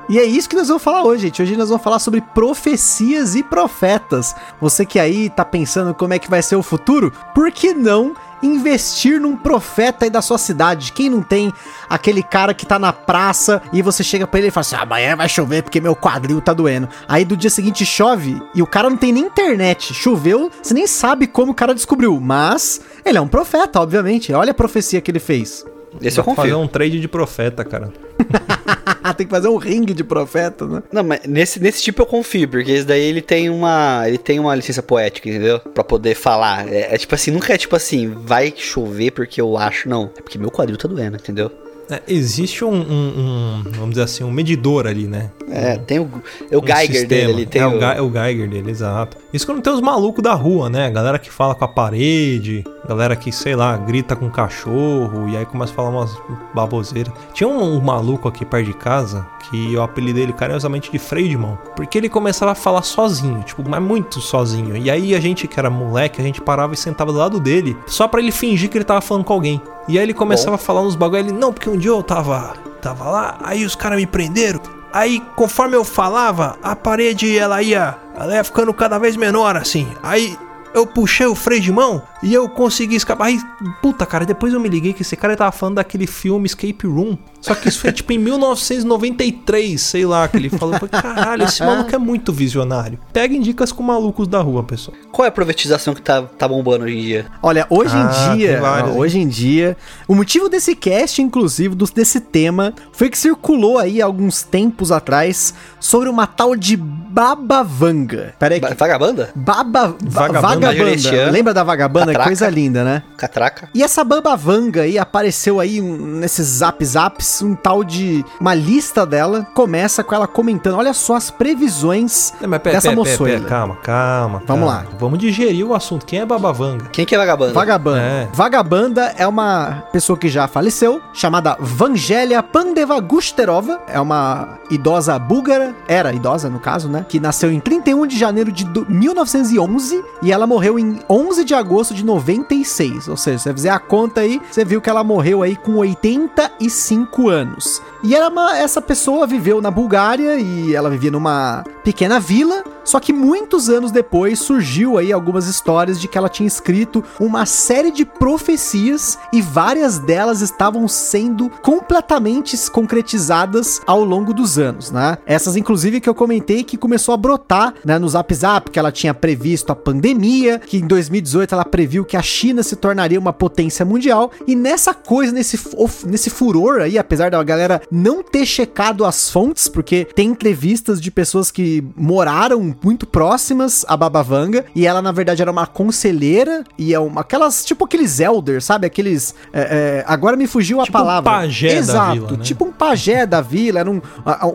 [SPEAKER 4] E é isso que nós vamos falar hoje, gente. Hoje nós vamos falar sobre profecias e profetas. Você que aí tá pensando como é que vai ser o futuro, por que não investir num profeta aí da sua cidade? Quem não tem aquele cara que tá na praça e você chega pra ele e fala assim: amanhã vai chover porque meu quadril tá doendo. Aí do dia seguinte chove e o cara não tem nem internet. Choveu, você nem sabe como o cara descobriu, mas ele é um profeta, obviamente. Olha a profecia que ele fez.
[SPEAKER 3] Esse eu
[SPEAKER 2] Dá fazer
[SPEAKER 3] confio.
[SPEAKER 2] um trade de profeta, cara.
[SPEAKER 4] tem que fazer um ringue de profeta, né?
[SPEAKER 3] Não, mas nesse, nesse tipo eu confio, porque esse daí ele tem uma. Ele tem uma licença poética, entendeu? Pra poder falar. É, é tipo assim, nunca é tipo assim, vai chover porque eu acho, não. É porque meu quadril tá doendo, entendeu?
[SPEAKER 2] É, existe um, um- um, vamos dizer assim, um medidor ali, né?
[SPEAKER 3] É, tem o, é o
[SPEAKER 2] Um
[SPEAKER 3] Geiger
[SPEAKER 2] sistema.
[SPEAKER 3] dele, ele tem
[SPEAKER 2] é,
[SPEAKER 3] o,
[SPEAKER 2] o, é o Geiger dele, exato. Isso quando tem os malucos da rua, né? Galera que fala com a parede, galera que, sei lá, grita com cachorro e aí começa a falar umas baboseiras. Tinha um, um maluco aqui perto de casa que eu apelidei ele carinhosamente de freio de mão. Porque ele começava a falar sozinho, tipo, mas muito sozinho. E aí a gente, que era moleque, a gente parava e sentava do lado dele só pra ele fingir que ele tava falando com alguém. E aí ele começava a falar uns bagulho, ele, não, porque um dia eu tava, tava lá, aí os caras me prenderam. Aí, conforme eu falava, a parede ela ia, ela ia ficando cada vez menor assim. Aí eu puxei o freio de mão e eu consegui escapar. Aí, puta, cara, depois eu me liguei que esse cara tava falando daquele filme Escape Room. Só que isso foi tipo em 1993, sei lá, que ele falou. Caralho, esse maluco é muito visionário. Peguem dicas com malucos da rua, pessoal.
[SPEAKER 3] Qual é a profetização que tá, tá bombando hoje em dia?
[SPEAKER 4] Olha, hoje
[SPEAKER 2] Ah,
[SPEAKER 4] em dia,
[SPEAKER 2] vários,
[SPEAKER 4] ó,
[SPEAKER 2] hein?
[SPEAKER 4] hoje em dia, o motivo desse cast, inclusive, desse tema, foi que circulou aí alguns tempos atrás sobre uma tal de Babavanga. Pera aí,
[SPEAKER 3] Ba-
[SPEAKER 4] que...
[SPEAKER 3] Vagabanda?
[SPEAKER 4] Baba, va-
[SPEAKER 2] Vagabanda.
[SPEAKER 4] Vagabanda. Lembra da vagabanda?
[SPEAKER 3] Catraca.
[SPEAKER 4] Coisa linda, né?
[SPEAKER 3] Catraca?
[SPEAKER 4] E essa Babavanga aí apareceu aí um- nesses zap zaps, um tal de. Uma lista dela. Começa com ela comentando: olha só as previsões
[SPEAKER 2] mas pera,
[SPEAKER 4] dessa moçoila.
[SPEAKER 2] calma, calma.
[SPEAKER 4] Vamos
[SPEAKER 2] calma.
[SPEAKER 4] lá.
[SPEAKER 2] Vamos digerir o assunto. Quem é Babavanga?
[SPEAKER 3] Quem que é vagabanda?
[SPEAKER 4] Vagabanda.
[SPEAKER 2] É.
[SPEAKER 4] Vagabanda é uma pessoa que já faleceu, chamada Vangelia Pandeva Gusterova. É uma idosa búlgara, era idosa no caso, né? Que nasceu em 31 de janeiro de do- 1911 e ela morreu em 11 de agosto de 96. Ou seja, se você fizer a conta aí, você viu que ela morreu aí com 85 anos. E era uma, essa pessoa viveu na Bulgária e ela vivia numa pequena vila. Só que muitos anos depois surgiu aí algumas histórias de que ela tinha escrito uma série de profecias e várias delas estavam sendo completamente concretizadas ao longo dos anos, né? Essas inclusive que eu comentei que começou a brotar, né, no Zap Zap, que ela tinha previsto a pandemia, que em 2018 ela previu que a China se tornaria uma potência mundial e nessa coisa, nesse, nesse furor aí, apesar da galera não ter checado as fontes, porque tem entrevistas de pessoas que moraram muito próximas a Baba Vanga e ela na verdade era uma conselheira e é uma aquelas tipo aqueles elders, sabe? Aqueles é, é, agora me fugiu a
[SPEAKER 2] Tipo um
[SPEAKER 4] palavra.
[SPEAKER 2] pajé da
[SPEAKER 4] Exato,
[SPEAKER 2] vila, né?
[SPEAKER 4] tipo um pajé da vila, era um,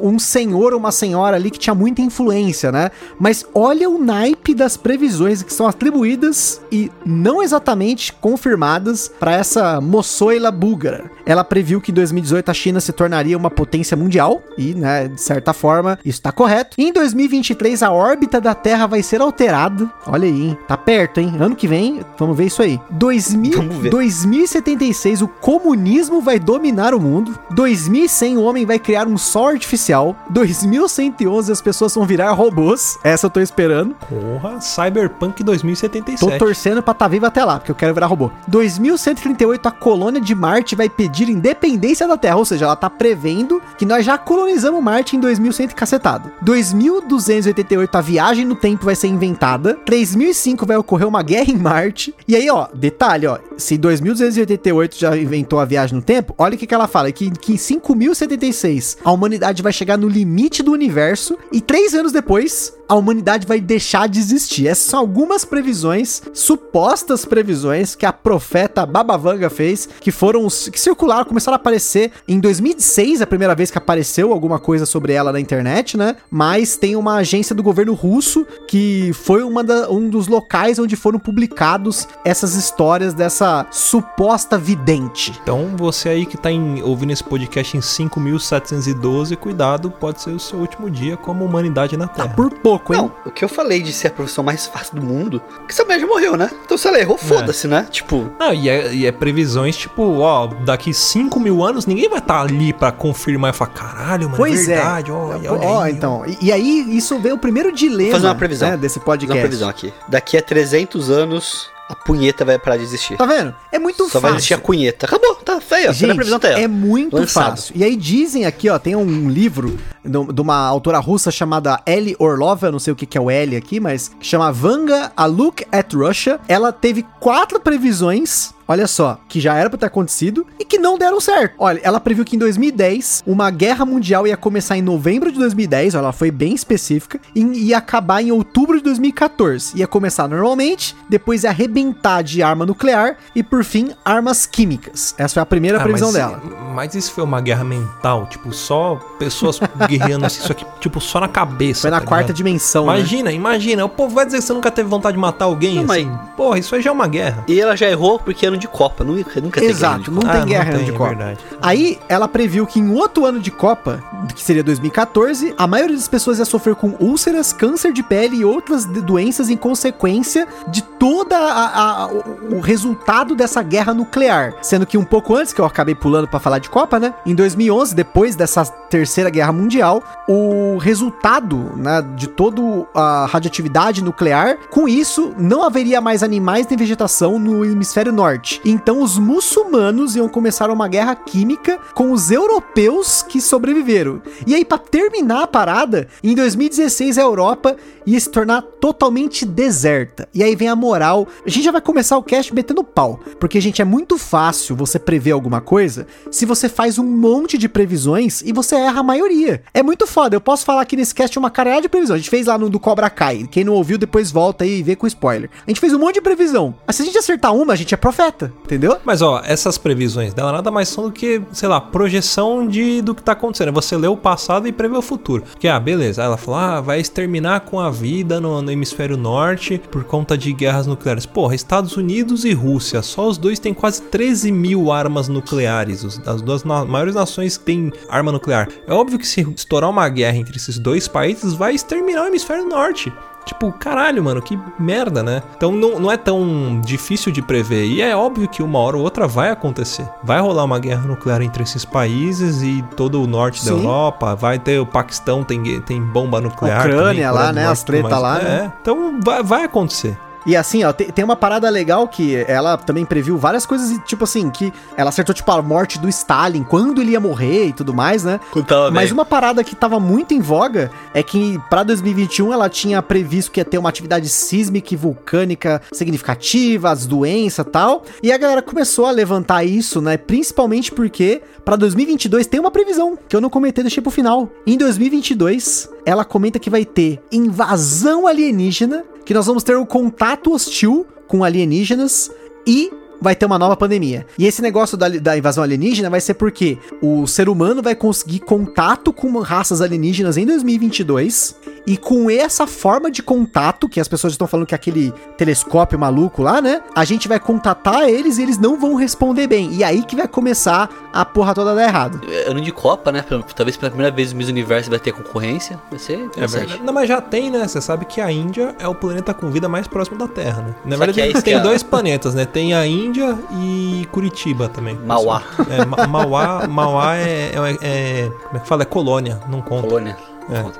[SPEAKER 4] um senhor ou uma senhora ali que tinha muita influência, né? Mas olha o naipe das previsões que são atribuídas e não exatamente confirmadas para essa moçoila búlgara. Ela previu que em 2018 a China se tornaria uma potência mundial e, né, de certa forma, isso tá correto. Em 2023 a órbita da Terra vai ser alterada. Olha aí, hein? Tá perto, hein? Ano que vem, vamos ver isso aí. 2000,
[SPEAKER 3] Vamos ver.
[SPEAKER 4] 2076 o comunismo vai dominar o mundo. 2100 o homem vai criar um sol artificial. 2111 as pessoas vão virar robôs. Essa eu tô esperando.
[SPEAKER 2] Porra, Cyberpunk
[SPEAKER 4] Tô
[SPEAKER 2] 2077.
[SPEAKER 4] torcendo pra tá vivo até lá, porque eu quero virar robô. 2138 a colônia de Marte vai pedir independência da Terra, ou seja, ela tá prevendo que nós já colonizamos Marte em 2100 e cacetado. 2288 a viagem no tempo vai ser inventada. 3005 vai ocorrer uma guerra em Marte. E aí, ó, detalhe, ó, se 2288 já inventou a viagem no tempo, olha o que que ela fala, que, que em 5076 a humanidade vai chegar no limite do universo e três anos depois a humanidade vai deixar de existir. Essas são algumas previsões, supostas previsões que a profeta Baba Vanga fez, que foram que circularam, começaram a aparecer em 2006, a primeira vez que apareceu alguma coisa sobre ela na internet, né? Mas tem uma agência do governo russo que foi uma da- um dos locais onde foram publicados essas histórias dessa suposta vidente.
[SPEAKER 2] Então, você aí que tá em- ouvindo esse podcast em 5712, cuidado, pode ser o seu último dia como humanidade na
[SPEAKER 4] Tá
[SPEAKER 2] Terra.
[SPEAKER 4] por pouco, hein?
[SPEAKER 3] Não, o que eu falei de ser a profissão mais fácil do mundo, que mulher já morreu, né? Então se ela errou, foda-se, né? Tipo,
[SPEAKER 2] Não, e é, e é previsões tipo, ó, daqui 5 mil anos ninguém vai estar ali pra confirmar e falar, caralho, mano,
[SPEAKER 4] Pois
[SPEAKER 2] é verdade, ó,
[SPEAKER 4] é. Ó,
[SPEAKER 2] aí,
[SPEAKER 4] então, e, e aí isso veio o primeiro dilema
[SPEAKER 3] Fazer uma previsão.
[SPEAKER 4] né, desse
[SPEAKER 3] Vou
[SPEAKER 4] podcast.
[SPEAKER 3] dar uma previsão aqui. Daqui a 300 anos, a punheta vai parar de existir.
[SPEAKER 4] Tá vendo? É muito
[SPEAKER 3] Só vai
[SPEAKER 4] fácil.
[SPEAKER 3] existir a cunheta. Acabou, tá feio.
[SPEAKER 4] Gente,
[SPEAKER 3] a previsão tá aí.
[SPEAKER 4] é muito
[SPEAKER 3] Lançado.
[SPEAKER 4] fácil. E aí dizem aqui, ó, tem um livro de uma autora russa chamada Ellie Orlova, eu não sei o que que é o L aqui, mas que chama Vanga, A Look at Russia. Ela teve quatro previsões Olha só, que já era pra ter acontecido e que não deram certo. Olha, ela previu que em 2010 uma guerra mundial ia começar em novembro de 2010, ó, ela foi bem específica, e ia acabar em outubro de 2014. Ia começar normalmente, depois ia arrebentar de arma nuclear e por fim armas químicas.Essa foi a primeira
[SPEAKER 2] Ah,
[SPEAKER 4] previsão
[SPEAKER 2] mas,
[SPEAKER 4] dela.
[SPEAKER 2] Mas isso foi uma guerra mental, tipo, só pessoas guerreando assim, isso aqui, tipo, só na cabeça.
[SPEAKER 4] Foi na
[SPEAKER 2] tá
[SPEAKER 4] quarta
[SPEAKER 2] ligado?
[SPEAKER 4] dimensão, né?
[SPEAKER 2] Imagina, imagina, o povo vai dizer que você nunca teve vontade de matar alguém,
[SPEAKER 3] Não,
[SPEAKER 2] assim. Porra, isso aí já é uma guerra.
[SPEAKER 3] E ela já errou porque ano de Copa. Nunca, nunca tem
[SPEAKER 4] Exato,
[SPEAKER 3] ano de
[SPEAKER 4] não
[SPEAKER 3] Copa.
[SPEAKER 4] tem
[SPEAKER 2] Ah,
[SPEAKER 4] guerra
[SPEAKER 2] não
[SPEAKER 4] de
[SPEAKER 2] tem, é
[SPEAKER 4] Copa.
[SPEAKER 2] verdade.
[SPEAKER 4] Aí ela previu que em outro ano de Copa, que seria 2014, a maioria das pessoas ia sofrer com úlceras, câncer de pele e outras de- doenças em consequência de toda a, a- o, o resultado dessa guerra nuclear. Sendo que um pouco antes, que eu acabei pulando pra falar de Copa, né? Em 2011, depois dessa terceira guerra mundial, o resultado né, de toda a radioatividade nuclear, com isso não haveria mais animais nem vegetação no hemisfério norte. Então os muçulmanos iam começar uma guerra química com os europeus que sobreviveram. E aí para terminar a parada, em 2016 a Europa ia se tornar totalmente deserta. E aí vem a moral. A gente já vai começar o cast metendo pau, porque gente é muito fácil você prever alguma coisa se você faz um monte de previsões e você erra a maioria. É muito foda. Eu posso falar aqui nesse cast uma caralhada de previsão. A gente fez lá no do Cobra Kai. Quem não ouviu depois volta aí e vê com spoiler. A gente fez um monte de previsão. Mas se a gente acertar uma, a gente é profeta, entendeu?
[SPEAKER 2] Mas ó, essas previsões dela nada mais são do que, sei lá, projeção de do que tá acontecendo. É Você lê o passado e prevê o futuro. Porque, ah, beleza. Aí ela falou, ah, vai exterminar com a vida no, no hemisfério norte por conta de guerras nucleares. Porra, Estados Unidos e Rússia, só os dois têm quase 13 mil armas nucleares, as- duas na- maiores nações têm arma nuclear. É óbvio que se estourar uma guerra entre esses dois países, vai exterminar o hemisfério norte. Tipo, caralho, mano, que merda, né? Então não, não é tão difícil de prever. E é óbvio que uma hora ou outra vai acontecer. Vai rolar uma guerra nuclear entre esses países e todo o norte da
[SPEAKER 4] Sim.
[SPEAKER 2] Europa. Vai ter o Paquistão, tem, tem bomba nuclear.
[SPEAKER 4] Ucrânia
[SPEAKER 2] também,
[SPEAKER 4] lá, né, as treta lá, né?
[SPEAKER 2] É, então vai, vai acontecer.
[SPEAKER 4] E assim, ó, tem, tem uma parada legal que ela também previu várias coisas, tipo assim, que ela acertou, tipo, a morte do Stalin, quando ele ia morrer e tudo mais, né?
[SPEAKER 3] Contava
[SPEAKER 4] Mas
[SPEAKER 3] bem.
[SPEAKER 4] uma parada que tava muito em voga é que pra 2021 ela tinha previsto que ia ter uma atividade sísmica e vulcânica significativa, as doenças e tal. E a galera começou a levantar isso, né? Principalmente porque pra 2022 tem uma previsão que eu não comentei, deixei pro final. Em 2022, ela comenta que vai ter invasão alienígena, que nós vamos ter o contato hostil com alienígenas e vai ter uma nova pandemia. E esse negócio da, da invasão alienígena vai ser porque o ser humano vai conseguir contato com raças alienígenas em 2022 e com essa forma de contato, que as pessoas estão falando que é aquele telescópio maluco lá, né? A gente vai contatar eles e eles não vão responder bem. E aí que vai começar a porra toda dar errado.
[SPEAKER 3] Ano de Copa, né? Talvez pela primeira vez o Miss Universo vai ter concorrência. Vai ser
[SPEAKER 2] É
[SPEAKER 3] interessante.
[SPEAKER 2] verdade. Não, mas já tem, né? Você sabe que a Índia é o planeta com vida mais próximo da Terra, né? Na
[SPEAKER 3] Só
[SPEAKER 2] verdade,
[SPEAKER 3] é
[SPEAKER 2] eles
[SPEAKER 3] isso
[SPEAKER 2] têm
[SPEAKER 3] que é-
[SPEAKER 2] dois planetas, né? Tem a Índia e Curitiba também.
[SPEAKER 3] Mauá.
[SPEAKER 2] É, Ma- Mauá, Mauá é, é- é- Como é que fala? É colônia, não conta.
[SPEAKER 3] Colônia.
[SPEAKER 2] É.
[SPEAKER 3] Conta.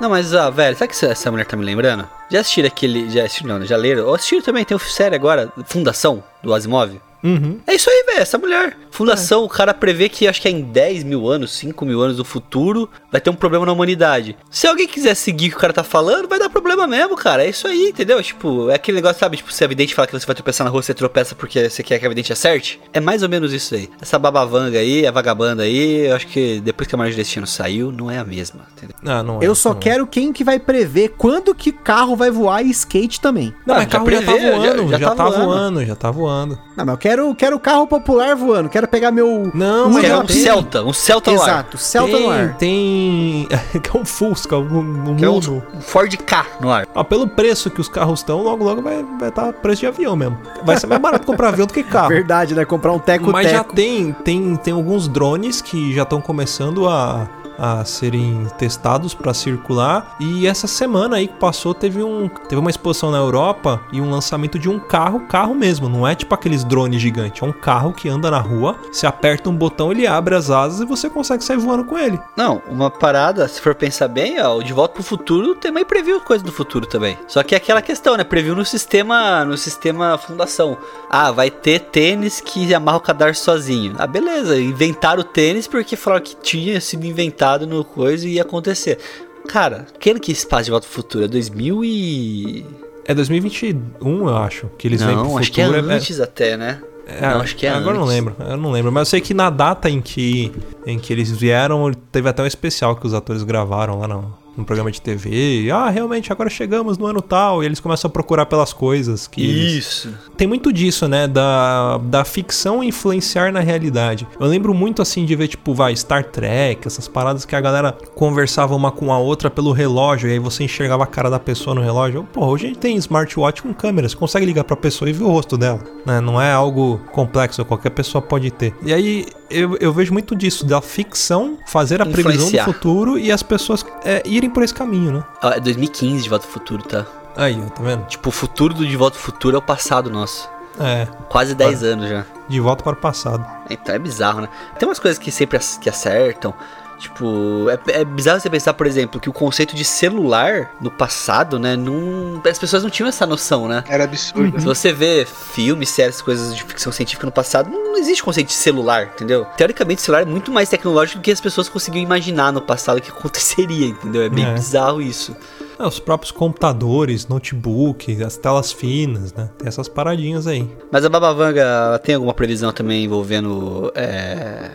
[SPEAKER 3] Não, mas, ah, velho, sabe o que essa- mulher tá me lembrando? Já assistiram aquele. Já assistiram, não, já leram? Ou assistiram também, tem o série agora, Fundação, do Asimov.
[SPEAKER 2] Uhum.
[SPEAKER 3] É isso aí, velho, essa mulher. Fundação, o cara prevê que acho que é em 10 mil anos, 5 mil anos do futuro, vai ter um problema na humanidade. Se alguém quiser seguir o que o cara tá falando, vai dar problema mesmo, cara. É isso aí, entendeu? Tipo, é aquele negócio, sabe? Tipo, se a vidente fala que você vai tropeçar na rua, você tropeça porque você quer que a vidente acerte. É mais ou menos isso aí. Essa babavanga aí, a vagabanda aí, eu acho que depois que a Margem do Destino saiu, não é a mesma, entendeu?
[SPEAKER 2] Ah, não é,
[SPEAKER 4] Eu só
[SPEAKER 2] não é.
[SPEAKER 4] quero quem que vai prever quando que carro vai voar e skate também.
[SPEAKER 2] Não,
[SPEAKER 3] Ah,
[SPEAKER 2] mas
[SPEAKER 3] já
[SPEAKER 2] carro já, tá
[SPEAKER 3] prevê, já-
[SPEAKER 2] voando, já,
[SPEAKER 3] já tá
[SPEAKER 2] tá
[SPEAKER 3] voando.
[SPEAKER 2] voando, já tá voando.
[SPEAKER 4] Não, mas eu quero, quero carro popular voando. Quero pegar meu.
[SPEAKER 2] Não, mas
[SPEAKER 3] Quer
[SPEAKER 2] já
[SPEAKER 3] um
[SPEAKER 2] tem.
[SPEAKER 3] Celta, um Celta no ar.
[SPEAKER 4] Exato, Celta
[SPEAKER 2] tem,
[SPEAKER 4] no ar.
[SPEAKER 2] Tem. que é um Fusca, um, um
[SPEAKER 3] Quer um,
[SPEAKER 2] Uno.
[SPEAKER 3] um Ford K no ar.
[SPEAKER 2] Ó, pelo preço que os carros estão, logo logo vai estar vai tá preço de avião mesmo. Vai ser mais barato comprar avião do que carro.
[SPEAKER 4] Verdade, né? Comprar um teco-teco.
[SPEAKER 2] Mas já tem, tem, tem alguns drones que já estão começando a, a serem testados para circular. E essa semana aí que passou teve, um, teve uma exposição na Europa e um lançamento de um carro, carro mesmo. Não é tipo aqueles drones gigantes. É um carro que anda na rua, você aperta um botão, ele abre as asas e você consegue sair voando com ele.
[SPEAKER 3] Não, uma parada, se for pensar bem, ó, o De Volta pro Futuro também previu coisa do futuro também. Só que é aquela questão, né? Previu no sistema, no sistema fundação. Ah, vai ter tênis que amarra o cadarço sozinho. Ah, beleza. Inventaram o tênis porque falaram que tinha sido inventado no coisa e ia acontecer. Cara, quem que esse passo de Volta pro Futuro? É 2000 e...
[SPEAKER 2] É 2021, eu acho, que eles vêm pro
[SPEAKER 3] Não,
[SPEAKER 2] futuro.
[SPEAKER 3] acho que é antes até, né?
[SPEAKER 2] É,
[SPEAKER 3] Não, acho que é
[SPEAKER 2] Agora eu não
[SPEAKER 3] antes.
[SPEAKER 2] lembro, eu não lembro. Mas eu sei que na data em que, em que eles vieram, teve até um especial que os atores gravaram lá no, no programa de TV. E, ah, realmente, agora chegamos no ano tal. E eles começam a procurar pelas coisas que. eles-
[SPEAKER 3] Isso.
[SPEAKER 2] Tem muito disso, né? Da, da ficção influenciar na realidade. Eu lembro muito assim de ver, tipo, vai, Star Trek, essas paradas que a galera conversava uma com a outra pelo relógio, e aí você enxergava a cara da pessoa no relógio. Pô, hoje a gente tem smartwatch com câmeras, você consegue ligar pra pessoa e ver o rosto dela, né? Não é algo complexo, qualquer pessoa pode ter. E aí eu, eu vejo muito disso, da ficção fazer a previsão do futuro e as pessoas é, irem por esse caminho, né?
[SPEAKER 3] Ó, é 2015 De Volta pro Futuro, tá?
[SPEAKER 2] Aí, ó, tá vendo?
[SPEAKER 3] Tipo, o futuro do De Volta pro Futuro é o passado nosso.
[SPEAKER 2] É,
[SPEAKER 3] Quase 10 anos já.
[SPEAKER 2] de volta para o passado.
[SPEAKER 3] Então é bizarro, né? Tem umas coisas que sempre ac- que acertam. Tipo, é, é bizarro você pensar, por exemplo, que o conceito de celular no passado, né? Não, as pessoas não tinham essa noção, né?
[SPEAKER 5] Era absurdo.
[SPEAKER 3] Se você vê filmes, séries, coisas de ficção científica no passado, não existe conceito de celular, entendeu? Teoricamente, o celular é muito mais tecnológico do que as pessoas conseguiam imaginar no passado que aconteceria, entendeu? É bem
[SPEAKER 2] É.
[SPEAKER 3] bizarro isso.
[SPEAKER 2] É, os próprios computadores, notebook, as telas finas, né? Tem essas paradinhas aí.
[SPEAKER 3] Mas a Babavanga tem alguma previsão também envolvendo é,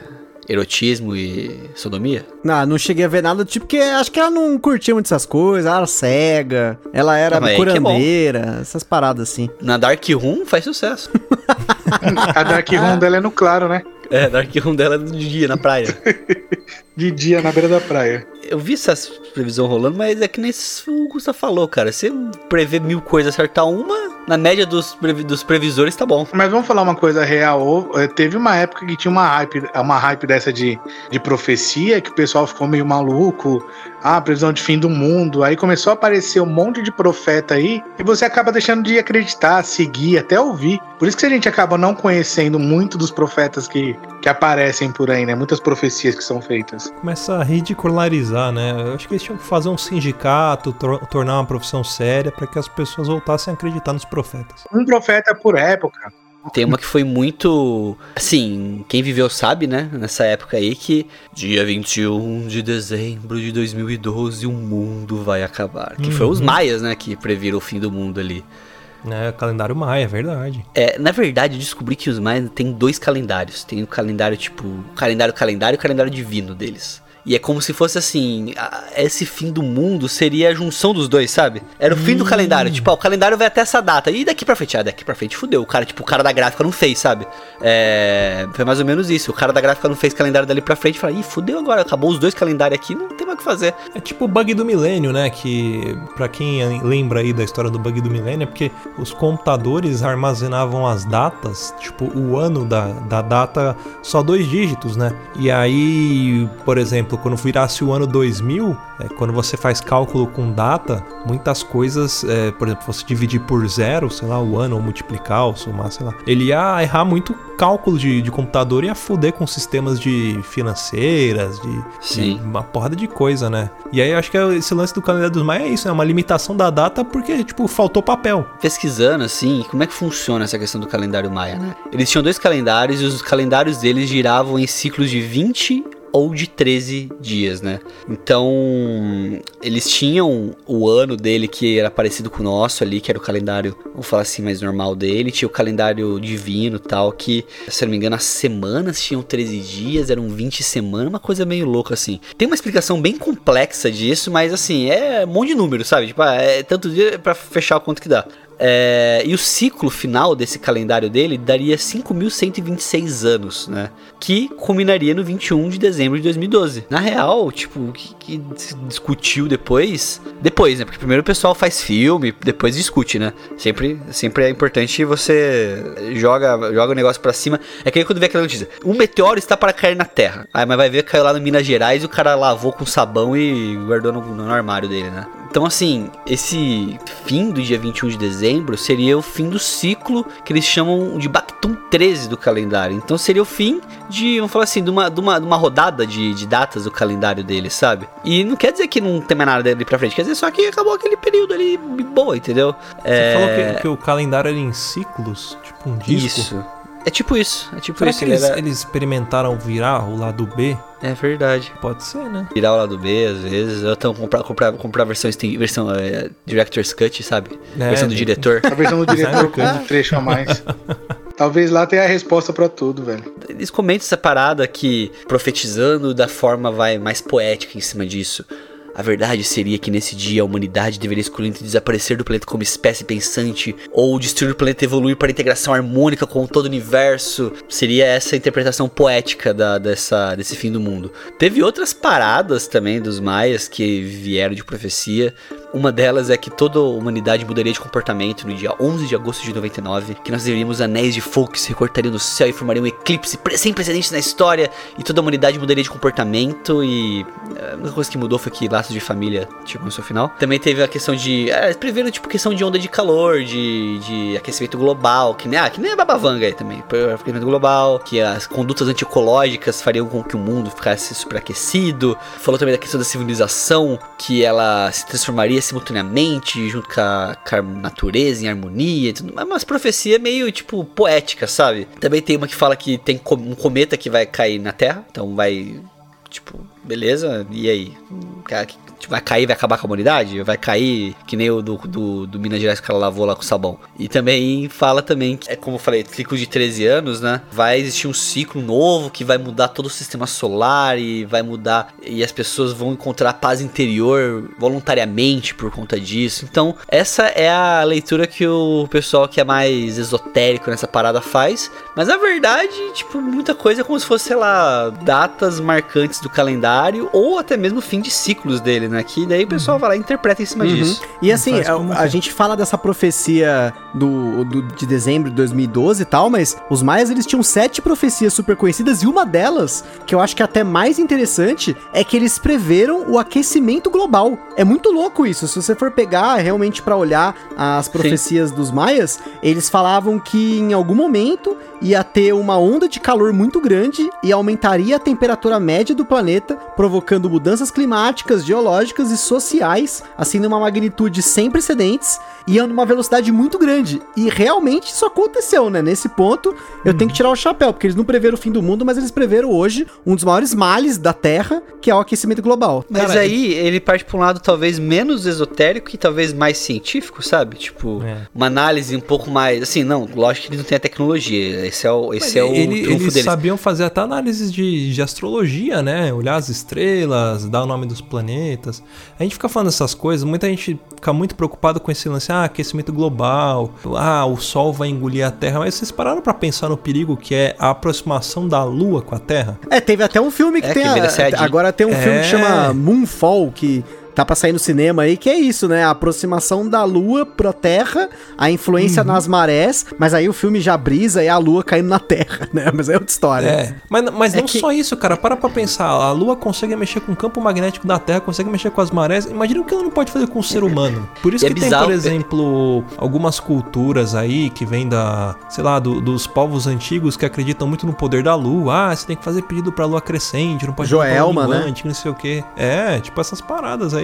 [SPEAKER 3] erotismo e sodomia?
[SPEAKER 4] Não, não cheguei a ver nada do tipo, porque acho que ela não curtia muito essas coisas, ela era cega, ela era
[SPEAKER 3] Ah, é
[SPEAKER 4] curandeira, essas paradas assim.
[SPEAKER 3] Na Dark Room faz sucesso.
[SPEAKER 5] A Dark Room dela é no claro, né?
[SPEAKER 3] É, Dark Room dela é do dia, na praia.
[SPEAKER 5] De dia na beira da praia.
[SPEAKER 3] Eu vi essas previsões rolando, mas é que nem o Gustavo falou, cara. Você prevê mil coisas, acertar uma, Na média dos, previ- dos previsores tá bom.
[SPEAKER 5] Mas vamos falar uma coisa real. eh, Teve uma época que tinha uma hype, uma hype dessa de, de profecia, que o pessoal ficou meio maluco. Ah, previsão de fim do mundo. Aí começou a aparecer um monte de profeta aí, e você acaba deixando de acreditar, seguir, até ouvir. Por isso que a gente acaba não conhecendo muito dos profetas que, que aparecem por aí, né? Muitas profecias que são feitas.
[SPEAKER 2] Começa a ridicularizar, né? Eu acho que eles tinham que fazer um sindicato, tor- tornar uma profissão séria pra que as pessoas voltassem a acreditar nos profetas.
[SPEAKER 5] Um profeta por época.
[SPEAKER 3] Tem uma que foi muito. Assim, quem viveu sabe, né? Nessa época aí que. Dia 21 de dezembro de 2012 o mundo vai acabar. Que foi os
[SPEAKER 2] Uhum.
[SPEAKER 3] maias, né? Que previram o fim do mundo ali.
[SPEAKER 2] É, calendário maia, é verdade.
[SPEAKER 3] É, na verdade, eu descobri que os maias têm dois calendários. Tem o calendário, tipo, calendário calendário e o calendário divino deles. E é como se fosse assim, a- esse fim do mundo seria a junção dos dois, sabe? Era o fim do calendário, tipo, ó, o calendário vai até essa data. E daqui pra frente? Ah, daqui pra frente fudeu. O cara, tipo, o cara da gráfica não fez, sabe? É, foi mais ou menos isso. O cara da gráfica não fez calendário dali pra frente e fala, ih, fudeu agora, acabou os dois calendários aqui, não tem mais o que fazer.
[SPEAKER 2] É tipo o bug do milênio, né? Que, pra quem lembra aí da história do bug do milênio, é porque os computadores armazenavam as datas, tipo, o ano da, da data, só dois dígitos, né? E aí, por exemplo, quando virasse o ano 2000, é, quando você faz cálculo com data, muitas coisas, é, por exemplo, você dividir por zero, sei lá, o ano, ou multiplicar, ou somar, sei lá, ele ia errar muito cálculo de, de computador e ia fuder com sistemas de financeiras, de, de
[SPEAKER 3] Sim.
[SPEAKER 2] uma porrada de coisa, né? E aí eu acho que esse lance do calendário dos Maia é isso, é uma limitação da data porque, tipo, faltou papel.
[SPEAKER 3] pesquisando assim, como é que funciona essa questão do calendário maia, né? Eles tinham dois calendários e os calendários deles giravam em ciclos de 20 ou de 13 dias, né? Então, eles tinham o ano dele que era parecido com o nosso ali, que era o calendário, vamos falar assim, mais normal dele. Tinha o calendário divino tal, que, se não me engano, as semanas tinham 13 dias, eram 20 semanas, uma coisa meio louca assim. Tem uma explicação bem complexa disso, mas assim, é um monte de número, sabe? Tipo, é tanto dia pra fechar o quanto que dá. É, e o ciclo final desse calendário dele daria 5.126 anos, né? Que culminaria no 21 de dezembro de 2012. Na real, tipo, o que, que se discutiu depois? Depois, né? Porque primeiro o pessoal faz filme, depois discute, né? Sempre, sempre é importante você joga, joga o negócio pra cima. É que aí quando vê aquela notícia, um meteoro está para cair na Terra. Aí, mas vai ver, caiu lá no Minas Gerais e o cara lavou com sabão e guardou no, no armário dele, né? Então, assim, esse fim do dia 21 de dezembro seria o fim do ciclo que eles chamam de Bactum 13 do calendário. Então, seria o fim de, vamos falar assim, de uma, de uma, de uma rodada de, de datas do calendário deles, sabe? E não quer dizer que não tem mais nada dali pra frente, quer dizer só que acabou aquele período ali boa, entendeu?
[SPEAKER 2] Você falou que, que o calendário era em ciclos, tipo um disco.
[SPEAKER 3] Isso. É tipo isso, é tipo
[SPEAKER 2] Será
[SPEAKER 3] isso.
[SPEAKER 2] que
[SPEAKER 3] ele
[SPEAKER 2] eles,
[SPEAKER 3] era-
[SPEAKER 2] eles experimentaram virar o lado B?
[SPEAKER 3] É verdade.
[SPEAKER 2] Pode ser, né?
[SPEAKER 3] Virar o lado B, às vezes. Ou então comprar, comprar, comprar versão, versão é, Director's Cut, sabe?
[SPEAKER 2] É,
[SPEAKER 3] versão do diretor.
[SPEAKER 5] A versão do diretor com um trecho a mais. Talvez lá tenha a resposta pra tudo, velho.
[SPEAKER 3] Eles comentam essa parada que, profetizando da forma vai mais poética em cima disso. A verdade seria que nesse dia a humanidade deveria escolher entre desaparecer do planeta como espécie pensante ou destruir o planeta e evoluir para a integração harmônica com todo o universo. Seria essa a interpretação poética da, dessa, desse fim do mundo. Teve outras paradas também dos maias que vieram de profecia. Uma delas é que toda a humanidade mudaria de comportamento no dia 11 de agosto de 99, que nós veríamos anéis de fogo que se recortariam no céu e formariam um eclipse sem precedentes na história, e toda a humanidade mudaria de comportamento, e eh, a única coisa que mudou foi que de família chegou no seu final. Também teve a questão de. É, preveram, tipo, questão de onda de calor, de, de aquecimento global, que nem, ah, que nem a babavanga aí também. Aquecimento global, que as condutas antiecológicas fariam com que o mundo ficasse superaquecido. Falou também da questão da civilização, que ela se transformaria simultaneamente junto com a, com a natureza, em harmonia. tudo. É umas profecias meio, tipo, poéticas, sabe? Também tem uma que fala que tem um cometa que vai cair na Terra, então vai. Tipo, beleza, e aí? Cara, tipo, vai cair, vai acabar com a humanidade? Vai cair que nem o do, do, do Minas Gerais que cara lavou lá com sabão. E também fala também, que, é como eu falei, ciclo de 13 anos, né? Vai existir um ciclo novo que vai mudar todo o sistema solar e vai mudar. E as pessoas vão encontrar paz interior voluntariamente por conta disso. Então, essa é a leitura que o pessoal que é mais esotérico nessa parada faz. Mas na verdade, tipo, muita coisa é como se fosse, sei lá, datas marcantes do calendário ou até mesmo fim de ciclos dele, né? Que daí o pessoal vai lá e interpreta em cima disso.
[SPEAKER 4] E assim, a, a gente fala dessa profecia do, do- de dezembro de 2012 e tal, mas os maias eles tinham sete profecias super conhecidas e uma delas, que eu acho que é até mais interessante, é que eles preveram o aquecimento global. É muito louco isso. Se você for pegar realmente pra olhar as profecias dos maias, eles falavam que em algum momento ia ter uma onda de calor muito grande e aumentaria a temperatura média do planeta, provocando mudanças climáticas, geológicas e sociais, assim numa magnitude sem precedentes e a numa velocidade muito grande. E realmente isso aconteceu, né? Nesse ponto, eu tenho que tirar o chapéu, porque eles não preveram o fim do mundo, mas eles preveram hoje um dos maiores males da Terra, que é o aquecimento global.
[SPEAKER 3] Mas
[SPEAKER 2] Cara,
[SPEAKER 3] aí ele parte pra um lado talvez menos esotérico e talvez mais científico, sabe? Tipo,
[SPEAKER 2] É.
[SPEAKER 3] uma análise um pouco mais. Assim, não, lógico que ele não tem a tecnologia. Esse é o, esse é o
[SPEAKER 2] Ele-
[SPEAKER 3] trunfo
[SPEAKER 2] eles
[SPEAKER 3] deles.
[SPEAKER 2] sabiam fazer até análises de, de astrologia, né? Olhar as estrelas, dar o nome dos planetas. A gente fica falando essas coisas, muita gente fica muito preocupado com esse lance, ah, aquecimento global, ah, o Sol vai engolir a Terra. Mas vocês pararam pra pensar no perigo que é a aproximação da Lua com a Terra?
[SPEAKER 4] É, teve até um filme que
[SPEAKER 3] É,
[SPEAKER 4] tem.
[SPEAKER 3] que
[SPEAKER 4] a- agora tem um filme
[SPEAKER 2] É.
[SPEAKER 4] que chama Moonfall, que tá pra sair no cinema aí, que é isso, né? A aproximação da Lua pra Terra, a influência
[SPEAKER 2] Uhum.
[SPEAKER 4] nas marés, mas aí o filme já brisa e a Lua caindo na Terra, né? Mas é outra história.
[SPEAKER 2] É, mas, mas
[SPEAKER 4] É
[SPEAKER 2] não
[SPEAKER 4] que-
[SPEAKER 2] só isso, cara. Para pra pensar. A Lua consegue mexer com o campo magnético da Terra, consegue mexer com as marés. Imagina o que ela não pode fazer com o ser humano. Por isso
[SPEAKER 3] é
[SPEAKER 2] que tem,
[SPEAKER 3] bizarro,
[SPEAKER 2] por
[SPEAKER 3] é-
[SPEAKER 2] exemplo, algumas culturas aí que vêm da, sei lá, do- dos povos antigos que acreditam muito no poder da Lua. Ah, você tem que fazer pedido pra Lua crescente, não pode
[SPEAKER 4] Joelma,
[SPEAKER 2] lua
[SPEAKER 4] né?
[SPEAKER 2] não sei o quê. É, tipo essas paradas aí.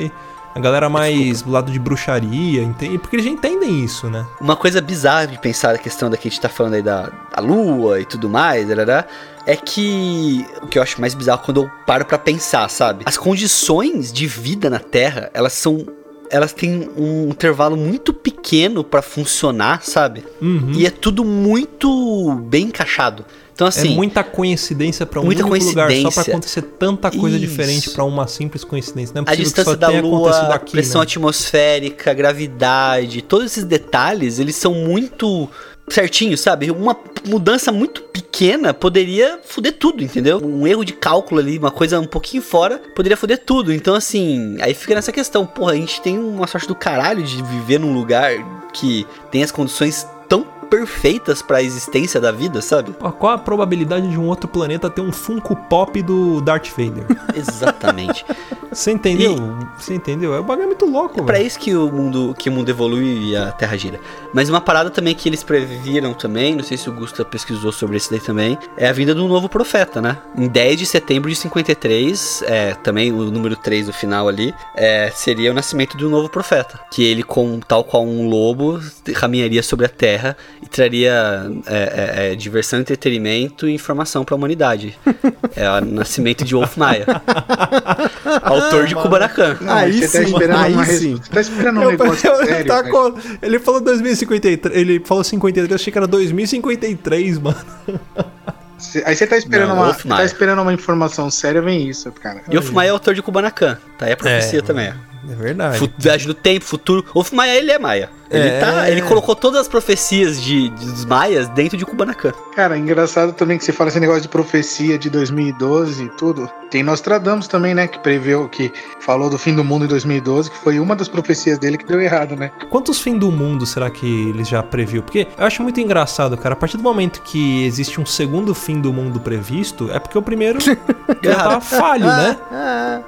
[SPEAKER 2] A galera mais do lado de bruxaria, entende? Porque eles já entendem isso, né?
[SPEAKER 3] Uma coisa bizarra de pensar a questão da que a gente tá falando aí da, da lua e tudo mais, darará, é que o que eu acho mais bizarro quando eu paro pra pensar, sabe? As condições de vida na Terra, elas são elas têm um intervalo muito pequeno pra funcionar, sabe?
[SPEAKER 2] Uhum.
[SPEAKER 3] E é tudo muito bem encaixado. Então assim,
[SPEAKER 2] é muita coincidência pra um
[SPEAKER 3] muita
[SPEAKER 2] único lugar, só pra
[SPEAKER 3] coincidência.
[SPEAKER 2] acontecer tanta coisa
[SPEAKER 3] Isso.
[SPEAKER 2] diferente pra uma simples coincidência. Não é
[SPEAKER 3] a
[SPEAKER 2] possível que só
[SPEAKER 3] distância da
[SPEAKER 2] tenha acontecido
[SPEAKER 3] Lua,
[SPEAKER 2] aqui,
[SPEAKER 3] pressão
[SPEAKER 2] né?
[SPEAKER 3] atmosférica, gravidade, todos esses detalhes, eles são muito certinhos, sabe? Uma mudança muito pequena poderia foder tudo, entendeu? Um erro de cálculo ali, uma coisa um pouquinho fora, poderia foder tudo. Então, assim, aí fica nessa questão, porra, a gente tem uma sorte do caralho de viver num lugar que tem as condições perfeitas pra existência da vida, sabe?
[SPEAKER 2] Pô, Qual a probabilidade de um outro planeta ter um Funko Pop do Darth Vader?
[SPEAKER 3] Exatamente.
[SPEAKER 2] Você entendeu? Você entendeu? É um bagulho muito louco,
[SPEAKER 3] É pra isso que o mundo que o mundo evolui e a Terra gira. Mas uma parada também que eles previram também, não sei se o Gusta pesquisou sobre isso daí também, é a vinda do novo profeta, né? Em 10 de setembro de 53, é, também o número 3 do final ali, é, seria o nascimento do novo profeta. Que ele, com, tal qual um lobo, caminharia sobre a Terra e traria é, é, é, diversão, entretenimento e informação pra humanidade. é o nascimento de Wolf Maia. autor de Kubanacan.
[SPEAKER 5] Não,
[SPEAKER 4] Aí
[SPEAKER 5] você tá
[SPEAKER 4] sim,
[SPEAKER 5] esperando
[SPEAKER 4] aí
[SPEAKER 5] uma
[SPEAKER 4] sim.
[SPEAKER 5] Você tá esperando um
[SPEAKER 2] Eu-
[SPEAKER 5] negócio
[SPEAKER 2] eu-
[SPEAKER 5] sério.
[SPEAKER 2] tá com- ele falou 2053, ele falou 53, eu achei que era 2053, mano.
[SPEAKER 5] Cê- Aí você tá esperando
[SPEAKER 3] Não,
[SPEAKER 5] uma, tá esperando uma informação séria, vem isso, cara.
[SPEAKER 3] E Wolf Maia é autor de Kubanacan. Tá aí a profecia
[SPEAKER 2] É,
[SPEAKER 3] também.
[SPEAKER 2] É verdade.
[SPEAKER 3] Fu- Viagem do tempo, futuro. Wolf Maia, ele é Maia. Ele,
[SPEAKER 2] É.
[SPEAKER 3] tá, ele colocou todas as profecias de, dos Maias dentro de Kubanacan.
[SPEAKER 5] Cara, engraçado também que você fala esse negócio de profecia de 2012 e tudo. Tem Nostradamus também, né? Que preveu, que falou do fim do mundo em 2012, que foi uma das profecias dele que deu errado, né?
[SPEAKER 2] Quantos fim do mundo será que eles já previu? Porque eu acho muito engraçado, cara. A partir do momento que existe um segundo fim do mundo previsto, é porque o primeiro já tá falho, né?
[SPEAKER 4] Ah,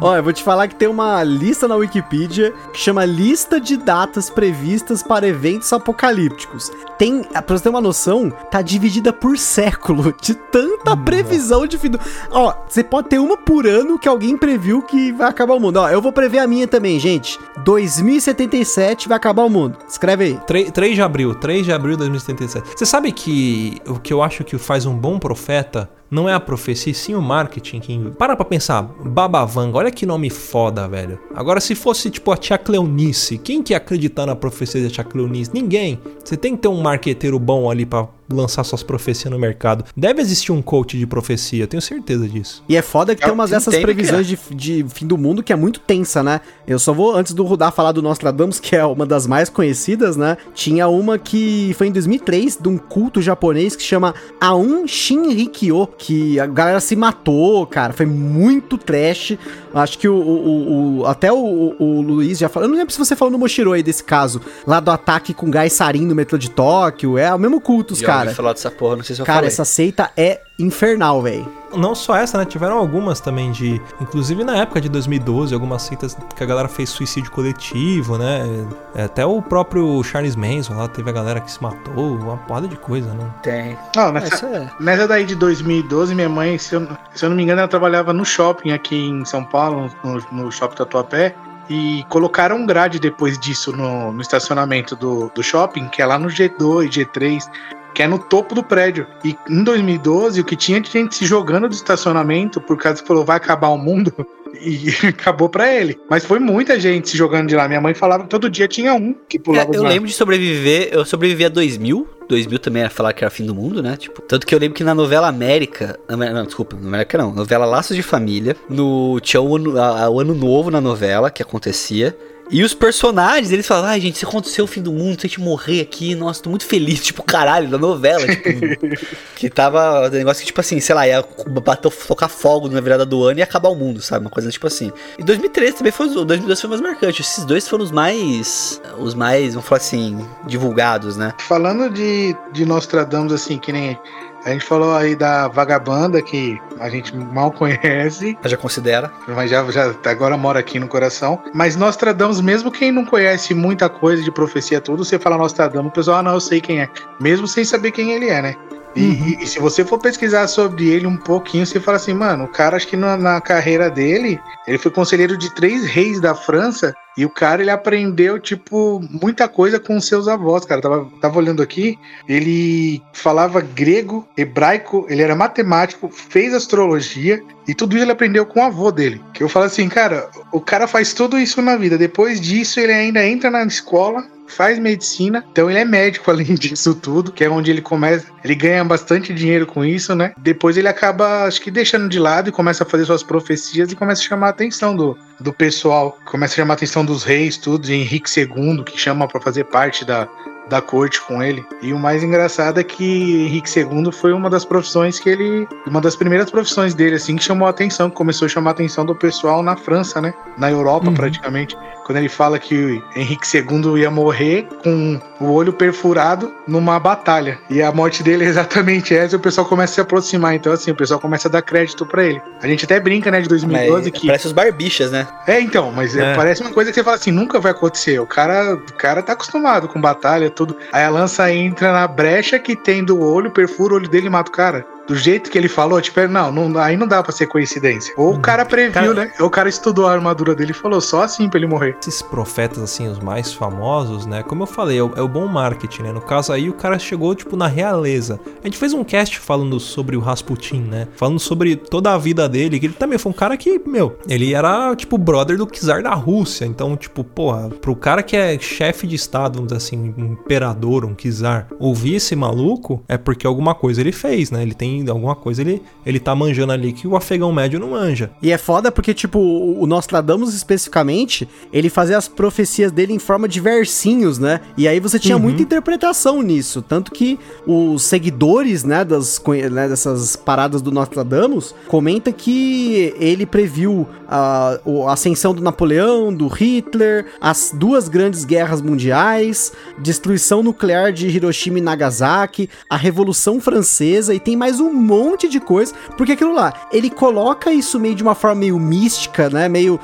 [SPEAKER 4] Ó, eu vou te falar que tem uma lista na Wikipedia que chama Lista de Datas Previstas para Eventos Apocalípticos. Tem, pra você ter uma noção, tá dividida por século, de tanta previsão de fim do... Ó, você pode ter uma por ano que alguém previu que vai acabar o mundo. Ó, eu vou prever a minha também, gente. 2077 vai acabar o mundo. Escreve aí.
[SPEAKER 2] 3, 3 de abril, 3 de abril de 2077. Você sabe que o que eu acho que faz um bom profeta não é a profecia, sim o marketing. Que... Para pra pensar, Babavanga, olha que nome foda, velho. Agora, se fosse tipo a Tia Cleonice, quem que ia acreditar na profecia da Tia Cleonice? Ninguém. Você tem que ter um marqueteiro bom ali pra lançar suas profecias no mercado. Deve existir um coach de profecia, tenho certeza disso.
[SPEAKER 4] E é foda que
[SPEAKER 3] É,
[SPEAKER 4] tem umas dessas previsões de, de fim do mundo que é muito tensa, né? Eu só vou, antes do Rudá falar do Nostradamus, que é uma das mais conhecidas, né? Tinha uma que foi em 2003, de um culto japonês que chama Aum Shinrikyo, que a galera se matou, cara. Foi muito trash. Acho que o, o- o- até o, o Luiz já falou. Eu não lembro se você falou no Moshiro aí desse caso, lá do ataque com gás sarin no metrô de Tóquio. É o mesmo culto, os cara.
[SPEAKER 3] falar dessa porra, não sei se eu
[SPEAKER 4] Cara,
[SPEAKER 3] falei.
[SPEAKER 4] essa seita é infernal, velho.
[SPEAKER 2] Não só essa, né? Tiveram algumas também de. Inclusive na época de 2012, algumas seitas que a galera fez suicídio coletivo, né? É, Até o próprio Charles Manson lá teve a galera que se matou, uma porrada de coisa, né?
[SPEAKER 3] Tem.
[SPEAKER 5] Não, nessa,
[SPEAKER 3] Essa é.
[SPEAKER 5] nessa daí de 2012, minha mãe, se eu, se eu não me engano, ela trabalhava no shopping aqui em São Paulo, no, no shopping Tatuapé. E colocaram um grade depois disso no, no estacionamento do, do shopping, que é lá no G2, G3, que é no topo do prédio. E em 2012, o que tinha de gente se jogando do estacionamento por causa que falou vai acabar o mundo. E acabou pra ele. Mas foi muita gente se jogando de lá. Minha mãe falava que todo dia tinha um que
[SPEAKER 3] É,
[SPEAKER 5] pulava
[SPEAKER 3] eu
[SPEAKER 5] os
[SPEAKER 3] lembro de sobreviver, eu sobrevivi a 2000. 2000 também era falar que era fim do mundo, né? Tipo, tanto que eu lembro que na novela América, não, desculpa, na América não, novela Laços de Família, no tinha o ano, a- a- o ano novo na novela que acontecia. E os personagens, eles falavam, ai gente, se aconteceu o fim do mundo, se a gente morrer aqui, nossa, tô muito feliz, tipo, caralho, da novela, tipo, que tava, o negócio que, tipo assim, sei lá, ia bater, tocar fogo na virada do ano e acabar o mundo, sabe, uma coisa tipo assim. E 2013 também foi, os- 2012 foi mais marcante, esses dois foram os mais, os mais, vamos falar assim, divulgados, né?
[SPEAKER 5] Falando de, de Nostradamus, assim, que nem a gente falou aí da vagabanda, que a gente mal conhece,
[SPEAKER 3] Já considera.
[SPEAKER 5] mas já, já agora mora aqui no coração. Mas Nostradamus, mesmo quem não conhece muita coisa de profecia, tudo, você fala Nostradamus, o pessoal, ah, não, eu sei quem é. Mesmo sem saber quem ele é, né? E, e- e se você for pesquisar sobre ele um pouquinho, você fala assim, mano, o cara, acho que na, na carreira dele, ele foi conselheiro de três reis da França. E o cara, ele aprendeu, tipo, muita coisa com seus avós, cara. Tava, tava olhando aqui, ele falava grego, hebraico, ele era matemático, fez astrologia, e tudo isso ele aprendeu com o avô dele. Que eu falo assim, cara, o cara faz tudo isso na vida. Depois disso, ele ainda entra na escola, faz medicina, então ele é médico além disso tudo, que é onde ele começa, ele ganha bastante dinheiro com isso, né? Depois ele acaba, acho que deixando de lado e começa a fazer suas profecias e começa a chamar a atenção do, do pessoal, começa a chamar a atenção dos reis, tudo, Henrique II, que chama pra fazer parte da, da corte com ele. E o mais engraçado é que Henrique II foi uma das profissões que ele. Uma das primeiras profissões dele, assim, que chamou a atenção, que começou a chamar a atenção do pessoal na França, né? Na Europa,
[SPEAKER 2] Uhum.
[SPEAKER 5] praticamente. Quando ele fala que Henrique II ia morrer com o olho perfurado numa batalha. E a morte dele é exatamente essa, e o pessoal começa a se aproximar. Então, assim, o pessoal começa a dar crédito pra ele. A gente até brinca, né, de 2012
[SPEAKER 3] Mas
[SPEAKER 5] que.
[SPEAKER 3] Parece os barbichas, né?
[SPEAKER 5] É, então, mas é,
[SPEAKER 2] É.
[SPEAKER 5] parece uma coisa que você fala assim, nunca vai acontecer. O cara, o cara tá acostumado com batalha, tudo. Aí a lança entra na brecha que tem do olho, perfura o olho dele e mata o cara. Do jeito que ele falou, tipo, é, não, não aí não dá pra ser coincidência. Ou o cara previu,
[SPEAKER 2] Cara-
[SPEAKER 5] né? Ou o cara estudou a armadura dele e falou só assim pra ele morrer.
[SPEAKER 2] Esses profetas, assim, os mais famosos, né? Como eu falei, é o, é o bom marketing, né? No caso aí, o cara chegou, tipo, na realeza. A gente fez um cast falando sobre o Rasputin, né? Falando sobre toda a vida dele, que ele também foi um cara que, meu, ele era, tipo, brother do czar da Rússia. Então, tipo, porra, pro cara que é chefe de estado, vamos dizer assim, um imperador, um czar, ouvir esse maluco, é porque alguma coisa ele fez, né? Ele tem alguma coisa, ele, ele tá manjando ali que o afegão médio não manja.
[SPEAKER 4] E é foda porque, tipo, o Nostradamus especificamente, ele fazia as profecias dele em forma de versinhos, né? E aí você tinha
[SPEAKER 2] Uhum.
[SPEAKER 4] muita interpretação nisso. Tanto que os seguidores, né, das, né, dessas paradas do Nostradamus, comenta que ele previu a, a ascensão do Napoleão, do Hitler, as duas grandes guerras mundiais, destruição nuclear de Hiroshima e Nagasaki, a Revolução Francesa e tem mais um monte de coisa, porque aquilo lá, ele coloca isso meio de uma forma meio mística, né, meio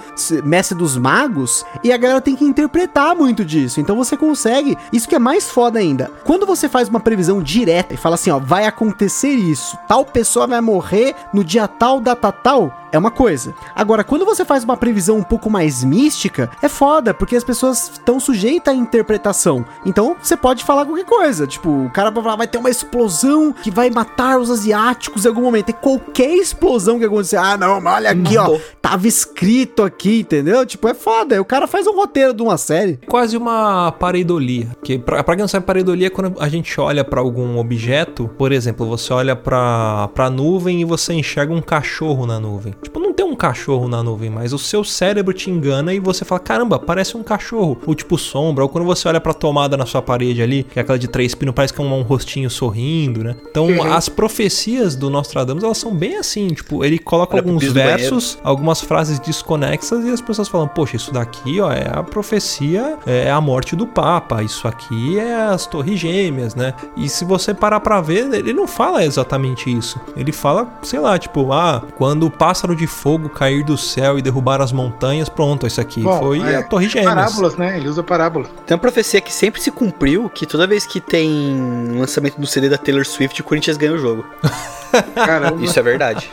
[SPEAKER 4] mestre dos magos, e a galera tem que interpretar muito disso. Então você consegue, isso que é mais foda ainda. Quando você faz uma previsão direta e fala assim, ó, vai acontecer isso, tal pessoa vai morrer no dia tal, data tal, é uma coisa. Agora, quando você faz uma previsão um pouco mais mística, é foda, porque as pessoas estão sujeitas à interpretação. Então, você pode falar qualquer coisa. Tipo, o cara vai falar, vai ter uma explosão que vai matar os asiáticos em algum momento. E qualquer explosão que acontecer, ah, não, mas olha aqui, ó, tava escrito aqui, entendeu? Tipo, é foda. O cara faz um roteiro de uma série.
[SPEAKER 2] Quase uma pareidolia. Que pra, pra quem não sabe, pareidolia é quando a gente olha pra algum objeto. Por exemplo, você olha pra, pra nuvem e você enxerga um cachorro na nuvem. Tipo, não tem um cachorro na nuvem, mas o seu cérebro te engana e você fala, caramba, parece um cachorro. Ou tipo sombra. Ou quando você olha pra tomada na sua parede ali, que é aquela de três pinos, parece que é um, um rostinho sorrindo, né? Então, as profecias do Nostradamus, elas são bem assim. Tipo, ele coloca
[SPEAKER 3] Olha
[SPEAKER 2] alguns
[SPEAKER 3] banheiro.
[SPEAKER 2] versos, algumas frases desconexas e as pessoas falam, poxa, isso daqui, ó, é a profecia, é a morte do Papa, isso aqui é as torres gêmeas, né? E se você parar pra ver, ele não fala exatamente isso. Ele fala, sei lá, tipo, ah, quando o pássaro de fogo cair do céu e derrubar as montanhas, pronto, isso aqui
[SPEAKER 5] Bom,
[SPEAKER 2] foi
[SPEAKER 5] é,
[SPEAKER 2] a torre gêmeas.
[SPEAKER 5] Parábolas, né? Ele usa parábola.
[SPEAKER 3] Tem uma profecia que sempre se cumpriu, que toda vez que tem lançamento do CD da Taylor Swift, o Corinthians ganha o jogo.
[SPEAKER 5] Caramba,
[SPEAKER 3] Isso é verdade.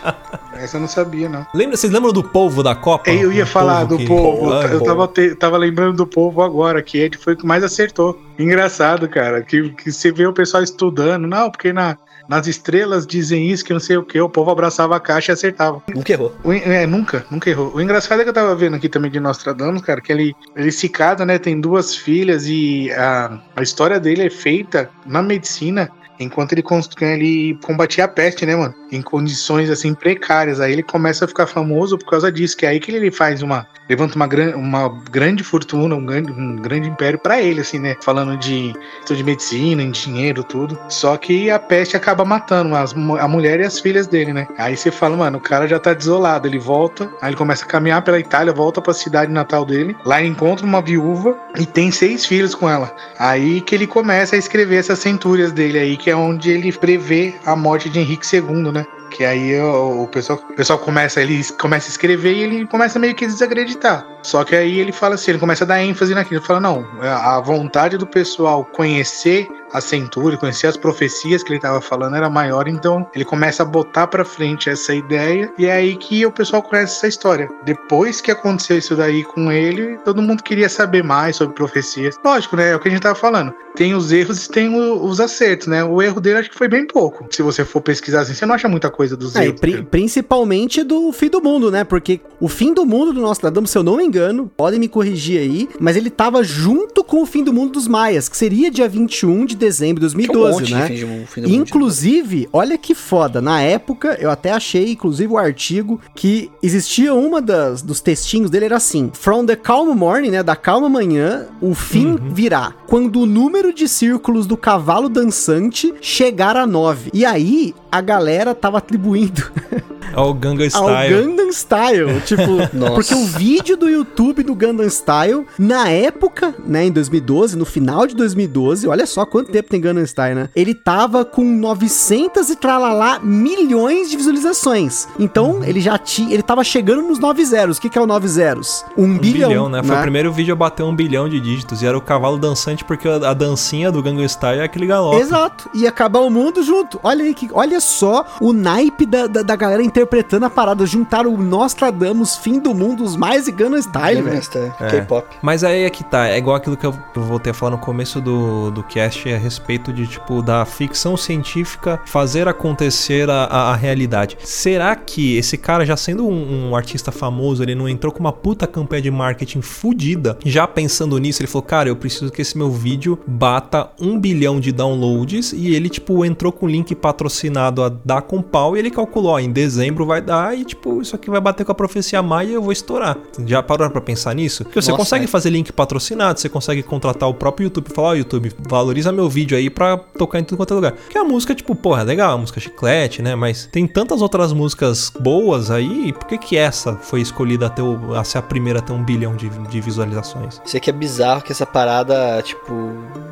[SPEAKER 5] essa eu não sabia, não.
[SPEAKER 2] Lembra, vocês lembram do polvo da Copa?
[SPEAKER 5] Eu ia falar do
[SPEAKER 2] que-
[SPEAKER 5] povo.
[SPEAKER 2] Ah,
[SPEAKER 5] eu tava, te- tava lembrando do povo agora, que ele foi o que mais acertou. Engraçado, cara. Que, que você vê o pessoal estudando. Não, porque na, nas estrelas dizem isso, que não sei o que. O povo abraçava a caixa e acertava.
[SPEAKER 3] Nunca errou.
[SPEAKER 5] O é, nunca, nunca errou. O engraçado é que eu tava vendo aqui também de Nostradamus, cara, que ele, ele se casa, né? Tem duas filhas e a, a história dele é feita na medicina enquanto ele, ele combatia a peste, né, mano? Em condições assim precárias. Aí ele começa a ficar famoso por causa disso, que é aí que ele faz uma. Levanta uma, gran, uma grande fortuna, um grande, um grande império pra ele, assim, né? Falando de, de medicina, em dinheiro, tudo. Só que a peste acaba matando as, a mulher e as filhas dele, né? Aí você fala, mano, o cara já tá desolado. Ele volta, aí ele começa a caminhar pela Itália, volta pra cidade natal dele. Lá encontra uma viúva e tem seis filhos com ela. Aí que ele começa a escrever essas centúrias dele aí, que é onde ele prevê a morte de Henrique II, né? Que aí o, o pessoal, o pessoal começa, ele começa a escrever e ele começa meio que a desacreditar. Só que aí ele fala assim, ele começa a dar ênfase naquilo. Ele fala, não, a vontade do pessoal conhecer a centúria, conhecer as profecias que ele estava falando era maior, então ele começa a botar pra frente essa ideia e é aí que o pessoal conhece essa história. Depois que aconteceu isso daí com ele, todo mundo queria saber mais sobre profecias. Lógico, né? É o que a gente tava falando. Tem os erros e tem o- os acertos, né? O erro dele acho que foi bem pouco. Se você for pesquisar assim, você não acha muita coisa dos
[SPEAKER 4] É,
[SPEAKER 5] erros.
[SPEAKER 4] pri- principalmente do fim do mundo, né? Porque o fim do mundo do Nostradamus, se eu não me engano, podem me corrigir aí, mas ele tava junto com o fim do mundo dos Maias, que seria dia 21 de dezembro de
[SPEAKER 3] Que é um
[SPEAKER 4] 2012,
[SPEAKER 3] monte
[SPEAKER 4] né?
[SPEAKER 3] de fim de fim do mundo.
[SPEAKER 4] Inclusive, olha que foda, na época eu até achei, inclusive, o artigo que existia uma das dos textinhos dele era assim: From the calm morning, né, da calma manhã, o fim virá quando o número de círculos do cavalo dançante chegar a 9. E aí a galera tava atribuindo
[SPEAKER 2] Ao Ganga
[SPEAKER 4] ao
[SPEAKER 2] Style.
[SPEAKER 4] Gangnam Style, tipo,
[SPEAKER 3] Nossa.
[SPEAKER 4] porque o vídeo do YouTube do Gangnam Style, na época, né, em 2012, no final de 2012, olha só quanto tempo tem Gangnam Style, né? Ele tava com 900 e tralalá milhões de visualizações. Então, ele já tinha, ele tava chegando nos 9 zeros. O que que é o 9 zeros? Um,
[SPEAKER 2] Um
[SPEAKER 4] bilhão,
[SPEAKER 2] bilhão, né? Foi o primeiro vídeo a bater um bilhão de dígitos. E era o cavalo dançante, porque a a dancinha do Gangnam Style é aquele galope.
[SPEAKER 4] Exato. E acabar o mundo junto. Olha aí, que, olha só o naipe da, da, da galera interpretando a parada. Juntaram o Nostradamus, fim do mundo, os mais e Gangnam Style, velho.
[SPEAKER 3] É. K-pop.
[SPEAKER 2] Mas aí é que tá, é igual aquilo que eu eu voltei a falar no começo do, do cast a respeito de, tipo, da ficção científica fazer acontecer a, a, a realidade. Será que esse cara, já sendo um, um artista famoso, ele não entrou com uma puta campanha de marketing fodida? Já pensando nisso, ele falou, cara, eu preciso que esse meu vídeo bata um bilhão de downloads e ele, tipo, entrou com o link patrocinado a dar com pau e ele calculou, ó, em dezembro vai dar e, tipo, isso aqui vai bater com a profecia maia e eu vou estourar. Já parou pra pensar nisso? Porque você
[SPEAKER 3] Nossa,
[SPEAKER 2] consegue
[SPEAKER 3] é.
[SPEAKER 2] fazer link patrocinado, você consegue contratar o próprio YouTube e falar, ó, YouTube, valoriza meu vídeo aí pra tocar em tudo quanto é lugar. Que a música, tipo, porra, é legal, a música chiclete, né? Mas tem tantas outras músicas boas aí, por que que essa foi escolhida a, ter o- a ser a primeira a ter um bilhão de, de visualizações?
[SPEAKER 3] Isso aqui é bizarro que essa parada, tipo,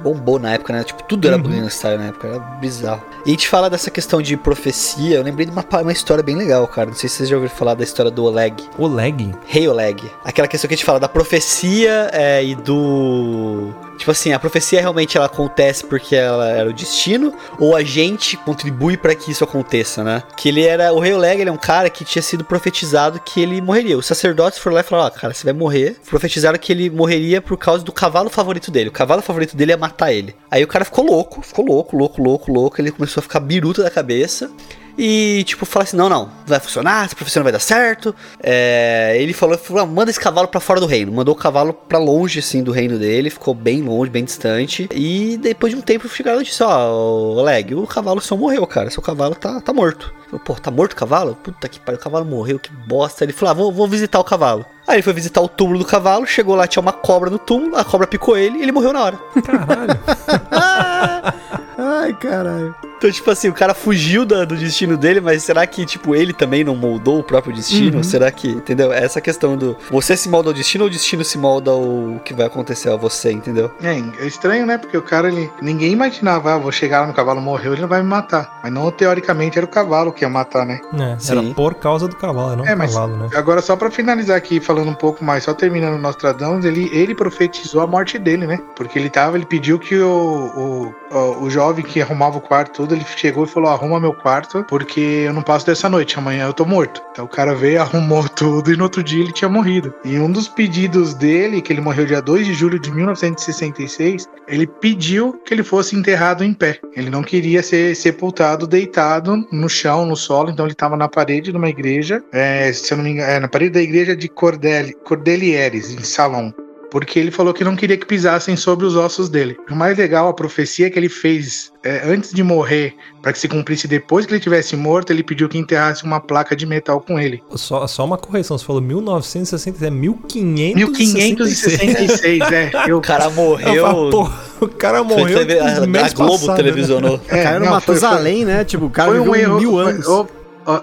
[SPEAKER 3] bombou na época, né? Tipo, tudo era
[SPEAKER 2] Uhum.
[SPEAKER 3] Gangnam Style na época, era bizarro. E a gente fala dessa questão de profecia, eu lembrei de uma, uma história bem legal, cara. Não sei se vocês já ouviram falar da história do Oleg.
[SPEAKER 2] Oleg?
[SPEAKER 3] Rei Oleg. Aquela questão que a gente fala da profecia é, e do. Tipo assim, a profecia realmente ela acontece porque ela era o destino, ou a gente contribui para que isso aconteça, né? Que ele era. O Rei Oleg ele é um cara que tinha sido profetizado que ele morreria. Os sacerdotes foram lá e falaram: Ó, cara, você vai morrer. Profetizaram que ele morreria por causa do cavalo favorito dele. O cavalo favorito dele ia matar ele. Aí o cara ficou louco, ficou louco, louco, louco, louco. Ele começou a ficar biruta da cabeça. E, tipo, falar assim: não, não, vai funcionar, essa profissão não vai dar certo. É, ele falou: falou, manda esse cavalo para fora do reino. Mandou o cavalo para longe, assim, do reino dele. Ficou bem longe, bem distante. E depois de um tempo chegaram e disse: ó, oh, Oleg, o cavalo só morreu, cara. Seu cavalo tá, tá morto. Pô, tá morto o cavalo? Puta que pariu, o cavalo morreu, que bosta. Ele falou: ah, vou, vou visitar o cavalo. Aí ele foi visitar o túmulo do cavalo, chegou lá, tinha uma cobra no túmulo, a cobra picou ele e ele morreu na hora.
[SPEAKER 2] Caralho.
[SPEAKER 4] Ai, caralho.
[SPEAKER 3] Então, tipo assim, o cara fugiu da- do destino dele, mas será que, tipo, ele também não moldou o próprio destino? Será que, entendeu? Essa questão do você se molda ao destino ou o destino se molda ao que vai acontecer a você, entendeu?
[SPEAKER 5] É, é estranho, né? Porque o cara, ele. Ninguém imaginava, ah, vou chegar lá no cavalo, morreu, ele não vai me matar. Mas não, teoricamente, era o cavalo que ia matar, né?
[SPEAKER 2] É,
[SPEAKER 3] Sim.
[SPEAKER 2] era por causa do cavalo, não
[SPEAKER 5] É,
[SPEAKER 2] o
[SPEAKER 5] mas-
[SPEAKER 2] cavalo, né?
[SPEAKER 5] Agora, só pra finalizar aqui, falando um pouco mais, só terminando o Nostradamus, ele, ele profetizou a morte dele, né? Porque ele tava, ele pediu que o, o, o, jovem que arrumava o quarto tudo, ele chegou e falou: arruma meu quarto, porque eu não passo dessa noite, amanhã eu tô morto. Então o cara veio, arrumou tudo e no outro dia ele tinha morrido. E um dos pedidos dele, que ele morreu dia 2 de julho de 1966, ele pediu que ele fosse enterrado em pé. Ele não queria ser sepultado deitado no chão, no solo, então ele estava na parede de uma igreja, é, se eu não me engano, é, na parede da igreja de Cordeli, Cordelieres, em Salom. Porque ele falou que não queria que pisassem sobre os ossos dele. O mais legal, a profecia que ele fez é, antes de morrer, para que se cumprisse depois que ele tivesse morto, ele pediu que enterrasse uma placa de metal com ele.
[SPEAKER 2] Só, só uma correção, você falou 1960, é 1566.
[SPEAKER 5] 1566, é. Eu,
[SPEAKER 3] O cara
[SPEAKER 2] Eu falo,
[SPEAKER 3] morreu.
[SPEAKER 2] o cara
[SPEAKER 3] foi
[SPEAKER 2] morreu
[SPEAKER 3] TV a,
[SPEAKER 2] mês
[SPEAKER 3] a Globo
[SPEAKER 2] passado, né?
[SPEAKER 3] televisionou.
[SPEAKER 5] é,
[SPEAKER 4] Caiu no
[SPEAKER 5] não, foi- foi-
[SPEAKER 4] Matusalém, né? Tipo, o cara
[SPEAKER 5] Foi um
[SPEAKER 4] viveu
[SPEAKER 5] erro.
[SPEAKER 4] mil
[SPEAKER 5] foi-
[SPEAKER 4] anos.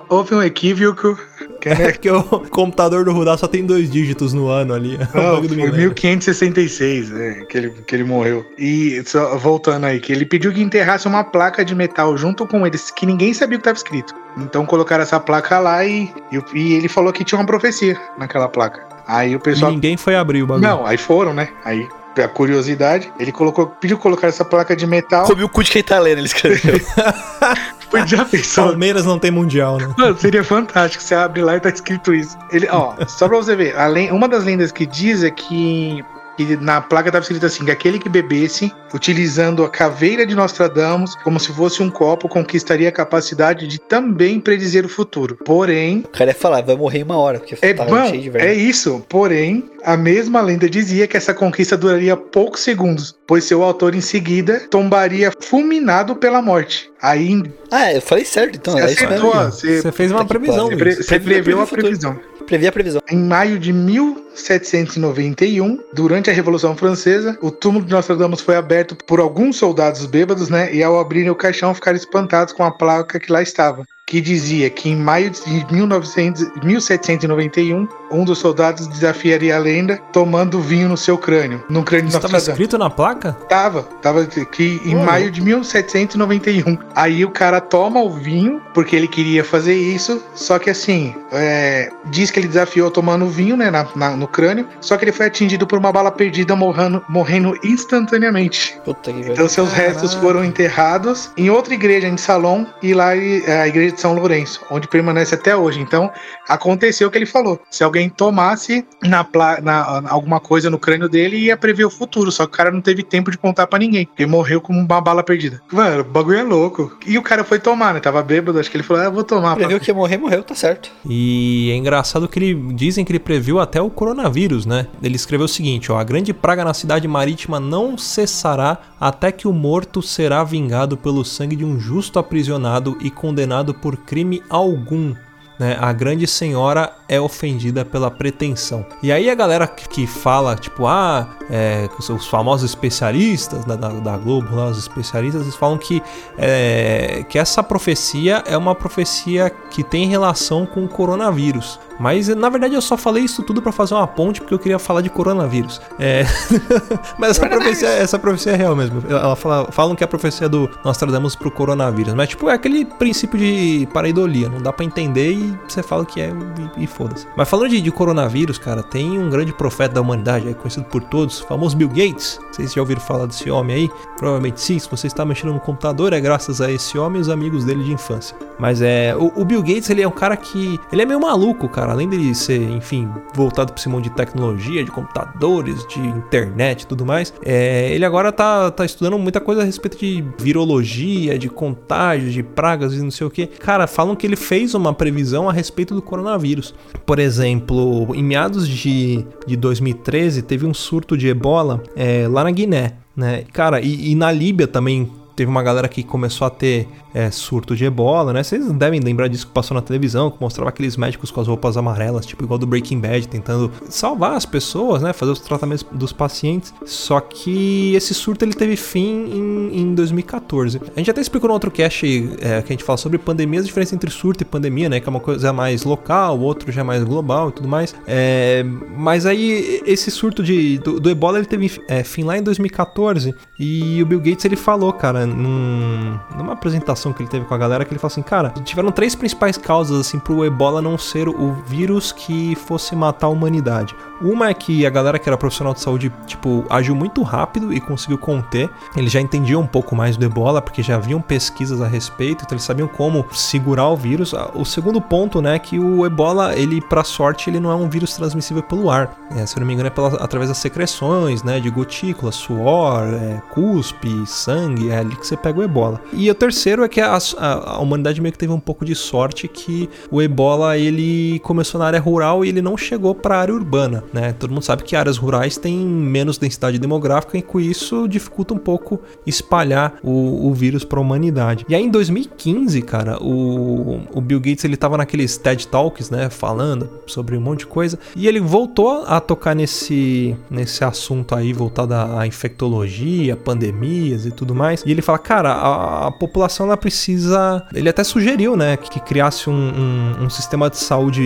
[SPEAKER 5] Houve- um equívoco. Que,
[SPEAKER 2] É
[SPEAKER 5] né,
[SPEAKER 2] que o computador do Rudá só tem dois dígitos no ano ali. É
[SPEAKER 5] Não, foi
[SPEAKER 2] milênio.
[SPEAKER 5] 1566 né, que, ele, que ele morreu. E só voltando aí, que ele pediu que enterrasse uma placa de metal junto com eles, que ninguém sabia o que estava escrito. Então colocaram essa placa lá e, e, e ele falou que tinha uma profecia naquela placa. Aí o
[SPEAKER 2] E
[SPEAKER 5] pessoal.
[SPEAKER 2] ninguém foi abrir o bagulho.
[SPEAKER 5] Não, aí foram, né? Aí, a curiosidade, ele colocou, pediu colocar essa placa de metal.
[SPEAKER 3] Comi o cu de quem tá lendo, ele escreveu.
[SPEAKER 5] Foi já pensou.
[SPEAKER 2] Palmeiras não tem mundial, né?
[SPEAKER 5] Mano, seria fantástico. Você abre lá e tá escrito isso. Ele, ó, só pra você ver, além, uma das lendas que diz é que, que na placa tava escrito assim: que aquele que bebesse, utilizando a caveira de Nostradamus, como se fosse um copo, conquistaria a capacidade de também predizer o futuro. Porém,
[SPEAKER 3] O cara ia falar, vai morrer em uma hora, porque
[SPEAKER 5] é
[SPEAKER 3] tava
[SPEAKER 5] bom,
[SPEAKER 3] cheio de
[SPEAKER 5] é isso. Porém, a mesma lenda dizia que essa conquista duraria poucos segundos, pois seu autor em seguida tombaria fulminado pela morte. Aí
[SPEAKER 3] Ah, eu falei certo, então.
[SPEAKER 5] você
[SPEAKER 3] É isso
[SPEAKER 5] acertou,
[SPEAKER 3] mesmo.
[SPEAKER 5] você,
[SPEAKER 2] Você fez uma previsão,
[SPEAKER 3] pariu.
[SPEAKER 5] pre- você
[SPEAKER 3] Previ-
[SPEAKER 5] preveu a
[SPEAKER 3] previ o futuro.
[SPEAKER 5] previsão.
[SPEAKER 3] Previ a previsão.
[SPEAKER 5] Em maio de 1791, durante a Revolução Francesa, o túmulo de Nostradamus foi aberto por alguns soldados bêbados, né? E ao abrirem o caixão ficaram espantados com a placa que lá estava, que dizia que em maio de 1900, 1791, um dos soldados desafiaria a lenda tomando vinho no seu crânio, no crânio de
[SPEAKER 2] Isso estava escrito na placa?
[SPEAKER 5] Tava, tava que em maio de 1791. Aí o cara toma o vinho, porque ele queria fazer isso, só que assim, é, diz que ele desafiou tomando o vinho, né, na- na- no crânio, só que ele foi atingido por uma bala perdida, morrendo, morrendo instantaneamente.
[SPEAKER 3] Puta que
[SPEAKER 5] Então seus restos foram enterrados em outra igreja em Salom, e lá é a igreja de São Lourenço, onde permanece até hoje. Então aconteceu o que ele falou. Se alguém tomasse na, pla- na- alguma coisa no crânio dele, ia prever o futuro. Só que o cara não teve tempo de contar pra ninguém. Ele morreu com uma bala perdida. Mano, o bagulho é louco. E o cara foi tomar, né? Tava bêbado, acho que ele falou: Ah, eu vou tomar.
[SPEAKER 3] Previu que ia morrer, morreu, tá certo.
[SPEAKER 2] E é engraçado que ele dizem que ele previu até o coronavírus, né? Ele escreveu o seguinte, ó: "A grande praga na cidade marítima não cessará até que o morto será vingado pelo sangue de um justo aprisionado e condenado por crime algum." Né, a grande senhora é ofendida pela pretensão. E aí a galera que, fala, tipo, ah, é, os, os famosos especialistas da, da, da Globo, lá, os especialistas, eles falam que, é, que essa profecia é uma profecia que tem relação com o coronavírus. Mas na verdade eu só falei isso tudo pra fazer uma ponte porque eu queria falar de coronavírus. É... mas essa profecia, essa profecia é real mesmo. Ela fala, falam que é a profecia do Nostradamus pro coronavírus. Mas tipo, é aquele princípio de pareidolia. Não dá pra entender e você fala que é e, e foda-se. Mas falando de, de coronavírus, cara, tem um grande profeta da humanidade, conhecido por todos, o famoso Bill Gates. Se já ouviram falar desse homem aí. Provavelmente sim, se você está mexendo no computador, é graças a esse homem e os amigos dele de infância. Mas é. O, o Bill Gates, ele é um cara que. Ele é meio maluco, cara. Além dele ser, enfim, voltado para esse mundo de tecnologia, de computadores, de internet e tudo mais. É, ele agora tá, tá estudando muita coisa a respeito de virologia, de contágios, de pragas e não sei o que. Cara, falam que ele fez uma previsão a respeito do coronavírus. Por exemplo, em meados de, de 2013, teve um surto de ebola é, lá na Guiné. Né? Cara, e, e na Líbia também teve uma galera que começou a ter é, surto de ebola, né? Vocês devem lembrar disso que passou na televisão, que mostrava aqueles médicos com as roupas amarelas, tipo igual do Breaking Bad, tentando salvar as pessoas, né? Fazer os tratamentos dos pacientes. Só que esse surto ele teve fim em, em 2014. A gente até explicou no outro cast é, que a gente fala sobre pandemias, a diferença entre surto e pandemia, né? Que é uma coisa mais local, o outro já é mais global e tudo mais. É, mas aí esse surto de, do, do ebola ele teve é, fim lá em 2014 e o Bill Gates ele falou, cara, num, numa apresentação que ele teve com a galera que ele falou assim, cara, tiveram três principais causas assim pro Ebola não ser o vírus que fosse matar a humanidade. Uma é que a galera que era profissional de saúde, tipo, agiu muito rápido e conseguiu conter. Eles já entendiam um pouco mais do ebola, porque já haviam pesquisas a respeito, então eles sabiam como segurar o vírus. O segundo ponto, né, é que o ebola, ele, pra sorte, ele não é um vírus transmissível pelo ar. É, se eu não me engano, é pela, através das secreções, né, de gotículas, suor, é, cuspe, sangue, é que você pega o ebola. E o terceiro é que a, a, a humanidade meio que teve um pouco de sorte que o ebola, ele começou na área rural e ele não chegou pra área urbana. Né? Todo mundo sabe que áreas rurais têm menos densidade demográfica e com isso dificulta um pouco espalhar o, o vírus para a humanidade. E aí em 2015, cara, o, o Bill Gates ele tava naqueles TED Talks, né, falando sobre um monte de coisa, e ele voltou a tocar nesse nesse assunto aí voltado à infectologia, pandemias e tudo mais. E ele fala, cara, a, a população ela precisa, ele até sugeriu, né, que, que criasse um, um, um sistema de saúde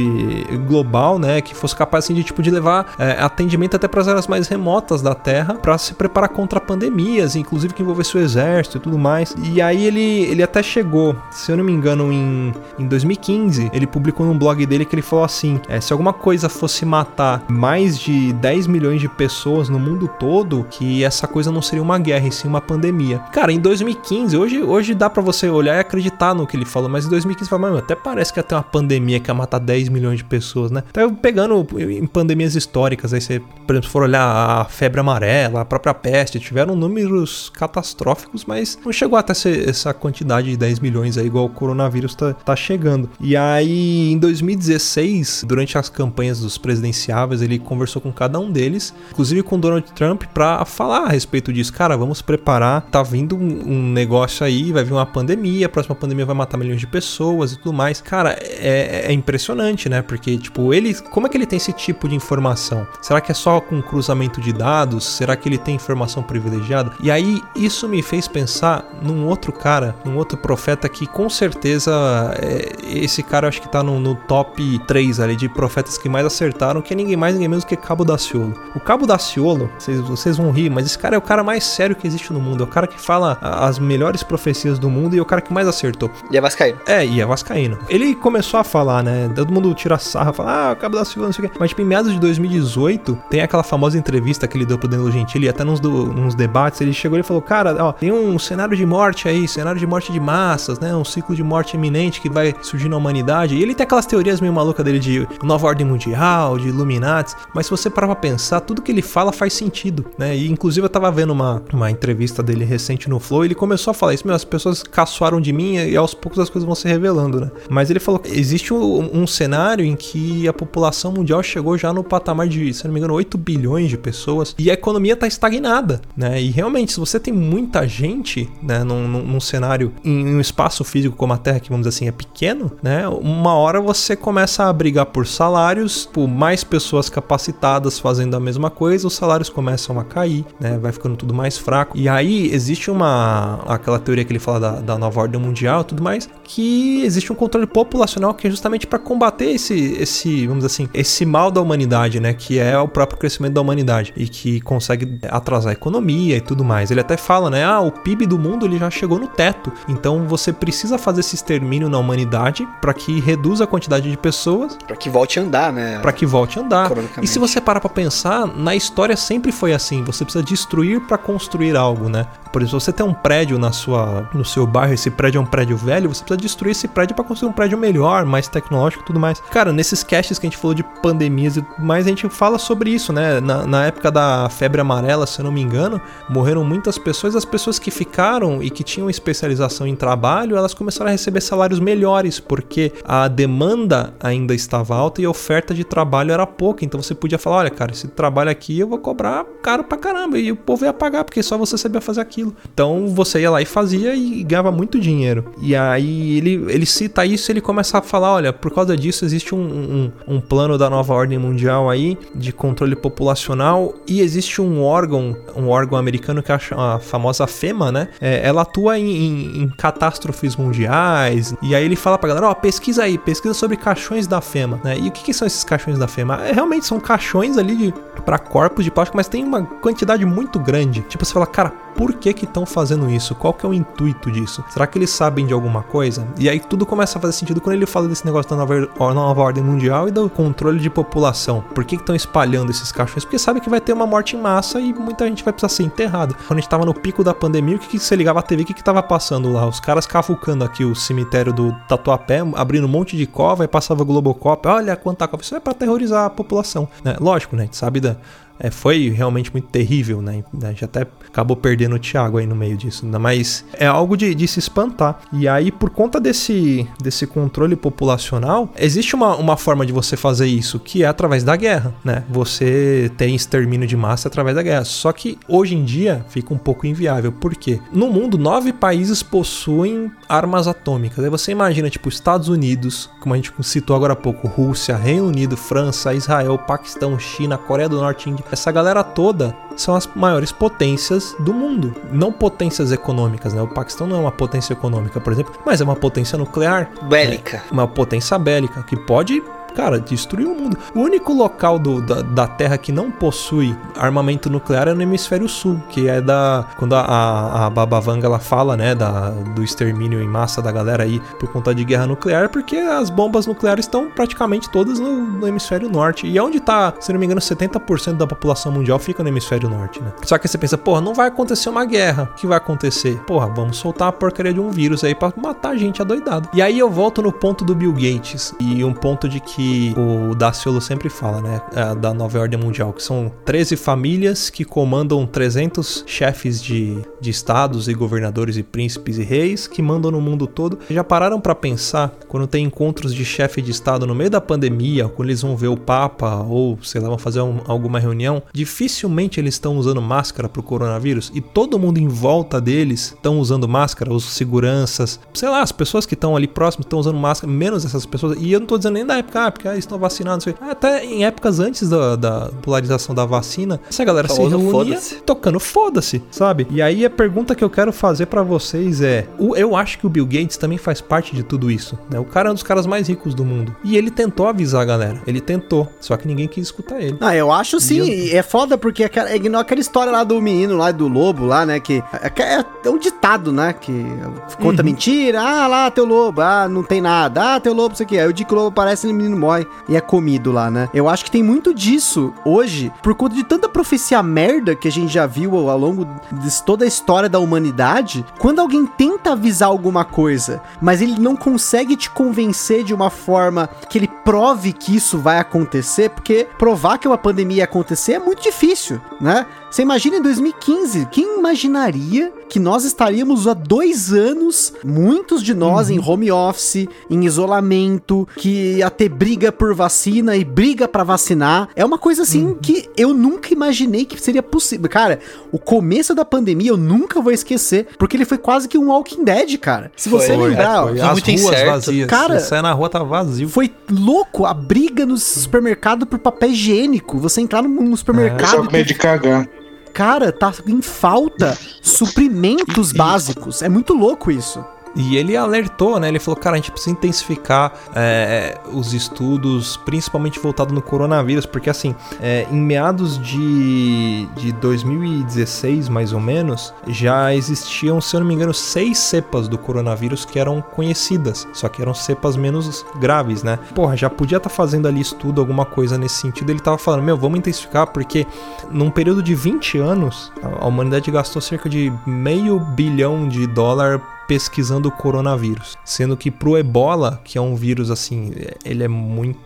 [SPEAKER 2] global, né, que fosse capaz assim, de tipo de levar é, atendimento até para as áreas mais remotas da Terra para se preparar contra pandemias, inclusive que envolvesse o exército e tudo mais. E aí ele, ele até chegou, se eu não me engano, em, em 2015, ele publicou num blog dele que ele falou assim: é, se alguma coisa fosse matar mais de 10 milhões de pessoas no mundo todo, que essa coisa não seria uma guerra, e sim uma pandemia. Cara, em 2015, hoje, hoje dá para você olhar e acreditar no que ele falou, mas em 2015 fala, mano, até parece que ia ter uma pandemia que ia matar 10 milhões de pessoas, né? Então, pegando em pandemias históricas. Aí você, por exemplo, for olhar a febre amarela, a própria peste, tiveram números catastróficos, mas não chegou até essa quantidade de 10 milhões aí, igual o coronavírus tá, tá chegando. E aí, em 2016, durante as campanhas dos presidenciáveis, ele conversou com cada um deles, inclusive com Donald Trump, para falar a respeito disso. Cara, vamos preparar, tá vindo um, um negócio aí, vai vir uma pandemia, a próxima pandemia vai matar milhões de pessoas e tudo mais. Cara, é, é impressionante, né? Porque, tipo, ele, como é que ele tem esse tipo de informação? Será que é só com cruzamento de dados? Será que ele tem informação privilegiada? E aí isso me fez pensar num outro cara, num outro profeta que com certeza é, esse cara acho que tá no, no, top 3 ali de profetas que mais acertaram, que é ninguém mais, ninguém menos que Cabo Daciolo. O Cabo Daciolo, vocês, vocês vão rir, mas esse cara é o cara mais sério que existe no mundo, é o cara que fala as melhores profecias do mundo e é o cara que mais acertou.
[SPEAKER 3] E é vascaíno.
[SPEAKER 2] É, e é vascaíno. Ele começou a falar, né, todo mundo tira sarra, fala, ah, o Cabo Daciolo, não sei o quê. Mas tipo, em meados de 2000 2018, tem aquela famosa entrevista que ele deu pro Danilo Gentili, até nos, do, nos debates, ele chegou e falou: Cara, ó, tem um cenário de morte aí, cenário de morte de massas, né? Um ciclo de morte iminente que vai surgir na humanidade. E ele tem aquelas teorias meio malucas dele de nova ordem mundial, de Illuminati, mas se você parar pra pensar, tudo que ele fala faz sentido, né? E inclusive eu tava vendo uma, uma entrevista dele recente no Flow e ele começou a falar isso: Meu, as pessoas caçoaram de mim e aos poucos as coisas vão se revelando, né? Mas ele falou: existe um, um cenário em que a população mundial chegou já no patamar de, se não me engano, 8 bilhões de pessoas e a economia está estagnada, né? E realmente, se você tem muita gente, né, num, num, num, cenário, em um espaço físico como a Terra, que vamos dizer assim, é pequeno, né? Uma hora você começa a brigar por salários, por mais pessoas capacitadas fazendo a mesma coisa, os salários começam a cair, né? Vai ficando tudo mais fraco. E aí existe uma a, aquela teoria que ele fala da, da nova ordem mundial e tudo mais, que existe um controle populacional que é justamente para combater esse, esse, vamos dizer assim, esse mal da humanidade, né? Que é o próprio crescimento da humanidade e que consegue atrasar a economia e tudo mais. Ele até fala, né? Ah, o PIB do mundo ele já chegou no teto, então você precisa fazer esse extermínio na humanidade para que reduza a quantidade de pessoas,
[SPEAKER 3] Pra que volte a andar, né?
[SPEAKER 2] para que volte a andar. E se você parar pra pensar, na história sempre foi assim, você precisa destruir para construir algo, né? Por exemplo, você tem um prédio na sua, no seu bairro, esse prédio é um prédio velho, você precisa destruir esse prédio para construir um prédio melhor, mais tecnológico e tudo mais. Cara, nesses casts que a gente falou de pandemias e tudo mais, a gente fala sobre isso, né? Na, na época da febre amarela, se eu não me engano, morreram muitas pessoas, as pessoas que ficaram e que tinham especialização em trabalho, elas começaram a receber salários melhores, porque a demanda ainda estava alta e a oferta de trabalho era pouca. Então você podia falar: olha, cara, esse trabalho aqui eu vou cobrar caro pra caramba. E o povo ia pagar, porque só você sabia fazer aquilo. Então você ia lá e fazia e ganhava muito dinheiro. E aí ele, ele cita isso ele começa a falar: olha, por causa disso existe um, um, um plano da nova ordem mundial aí de controle populacional e existe um órgão, um órgão americano que é a cha- a famosa FEMA, né? É, ela atua em, em- em catástrofes mundiais. E aí ele fala pra galera: ó, pesquisa aí, pesquisa sobre caixões da FEMA, né? E o que, que são esses caixões da FEMA? É, realmente são caixões ali para corpos de plástico, mas tem uma quantidade muito grande. Tipo, você fala, cara, por que que estão fazendo isso? Qual que é o intuito disso? Será que eles sabem de alguma coisa? E aí tudo começa a fazer sentido quando ele fala desse negócio da nova, nova ordem mundial e do controle de população. Por que estão espalhando esses caixões? Porque sabe que vai ter uma morte em massa e muita gente vai precisar ser enterrada. Quando a gente tava no pico da pandemia, o que, que você ligava a TV? O que, que tava passando lá? Os caras cavucando aqui o cemitério do Tatuapé, abrindo um monte de cova e passava Globocop. Olha quanta cova. Isso é pra aterrorizar a população. Né? Lógico, né? A gente sabe da, é, foi realmente muito terrível, né? A gente até acabou perdendo o Thiago aí no meio disso, né? mas é algo de, de se espantar. E aí, por conta desse, desse controle populacional, existe uma, uma forma de você fazer isso, que é através da guerra, né? Você tem extermínio de massa através da guerra. Só que hoje em dia fica um pouco inviável. Por quê? No mundo, nove países possuem armas atômicas. Aí você imagina, tipo, Estados Unidos, como a gente citou agora há pouco, Rússia, Reino Unido, França, Israel, Paquistão, China, Coreia do Norte, Índia. Essa galera toda são as maiores potências do mundo. Não potências econômicas, né? O Paquistão não é uma potência econômica, por exemplo, mas é uma potência nuclear.
[SPEAKER 3] Bélica.
[SPEAKER 2] Uma potência bélica que pode cara, destruir o mundo. O único local do, da, da Terra que não possui armamento nuclear é no hemisfério sul, que é da. Quando a, a, a Baba Vanga ela fala, né, da, do extermínio em massa da galera aí por conta de guerra nuclear, porque as bombas nucleares estão praticamente todas no, no hemisfério norte. E é onde tá, se não me engano, 70% da população mundial fica no hemisfério norte, né? Só que você pensa, porra, não vai acontecer uma guerra. O que vai acontecer? Porra, vamos soltar a porcaria de um vírus aí pra matar a gente adoidado. E aí eu volto no ponto do Bill Gates e um ponto de que o Daciolo sempre fala, né, é, da nova ordem mundial, que são 13 famílias que comandam 300 chefes de, de estados e governadores e príncipes e reis que mandam no mundo todo. Já pararam pra pensar quando tem encontros de chefe de estado no meio da pandemia, quando eles vão ver o papa ou, sei lá, vão fazer um- alguma reunião, dificilmente eles estão usando máscara pro coronavírus e todo mundo em volta deles estão usando máscara, os seguranças, sei lá, as pessoas que estão ali próximas estão usando máscara, menos essas pessoas. E eu não tô dizendo nem da época, ah, porque eles estão vacinados. Até em épocas antes da, da polarização da vacina, essa galera se
[SPEAKER 3] Famoso
[SPEAKER 2] reunia
[SPEAKER 3] foda-se.
[SPEAKER 2] tocando foda-se, sabe? E aí a pergunta que eu quero fazer pra vocês é: eu acho que o Bill Gates também faz parte de tudo isso, né? O cara é um dos caras mais ricos do mundo. E ele tentou avisar a galera, ele tentou, só que ninguém quis escutar ele.
[SPEAKER 4] Ah, eu acho sim.
[SPEAKER 2] Meu
[SPEAKER 4] e É foda porque aquela, é aquela história lá do menino lá do lobo lá, né? Que é, é- é um ditado, né? Que conta
[SPEAKER 2] Uhum.
[SPEAKER 4] mentira. Ah, lá teu lobo. Ah, não tem nada. Ah, teu lobo, isso aqui. Aí o o lobo aparece e o menino e é comido lá, né? Eu acho que tem muito disso hoje por conta de tanta profecia merda que a gente já viu ao longo de toda a história da humanidade. Quando alguém tenta avisar alguma coisa, mas ele não consegue te convencer de uma forma que ele prove que isso vai acontecer, porque provar que uma pandemia ia acontecer é muito difícil, né? Você imagina em 2015, quem imaginaria que nós estaríamos há dois anos, muitos de nós em home office, em isolamento, que ia ter briga por vacina e briga pra vacinar? É uma coisa assim que eu nunca imaginei que seria possível. Cara, o começo da pandemia eu nunca vou esquecer, porque ele foi quase que um Walking Dead, cara. Se você
[SPEAKER 3] Foi,
[SPEAKER 4] lembrar, ó,
[SPEAKER 2] Foi,
[SPEAKER 3] Foi
[SPEAKER 2] as
[SPEAKER 3] muito
[SPEAKER 2] ruas
[SPEAKER 3] incerto.
[SPEAKER 2] vazias.
[SPEAKER 4] Cara,
[SPEAKER 2] você sai na rua tá vazio.
[SPEAKER 4] foi louco a briga no supermercado por papel higiênico. Você entrar
[SPEAKER 5] O pessoal
[SPEAKER 4] supermercado.
[SPEAKER 5] com medo de cagar.
[SPEAKER 4] Cara, tá em falta suprimentos básicos. É muito louco isso.
[SPEAKER 2] E ele alertou, né? Ele falou, cara, a gente precisa intensificar é, os estudos, principalmente voltado no coronavírus, porque assim, é, em meados de, de 2016, mais ou menos, já existiam, se eu não me engano, seis cepas do coronavírus que eram conhecidas, só que eram cepas menos graves, né? Porra, já podia estar tá fazendo ali estudo, alguma coisa nesse sentido. Ele tava falando, meu, vamos intensificar, porque num período de 20 anos, a humanidade gastou cerca de meio bilhão de dólar pesquisando o coronavírus, sendo que pro Ebola, que é um vírus assim, ele é muito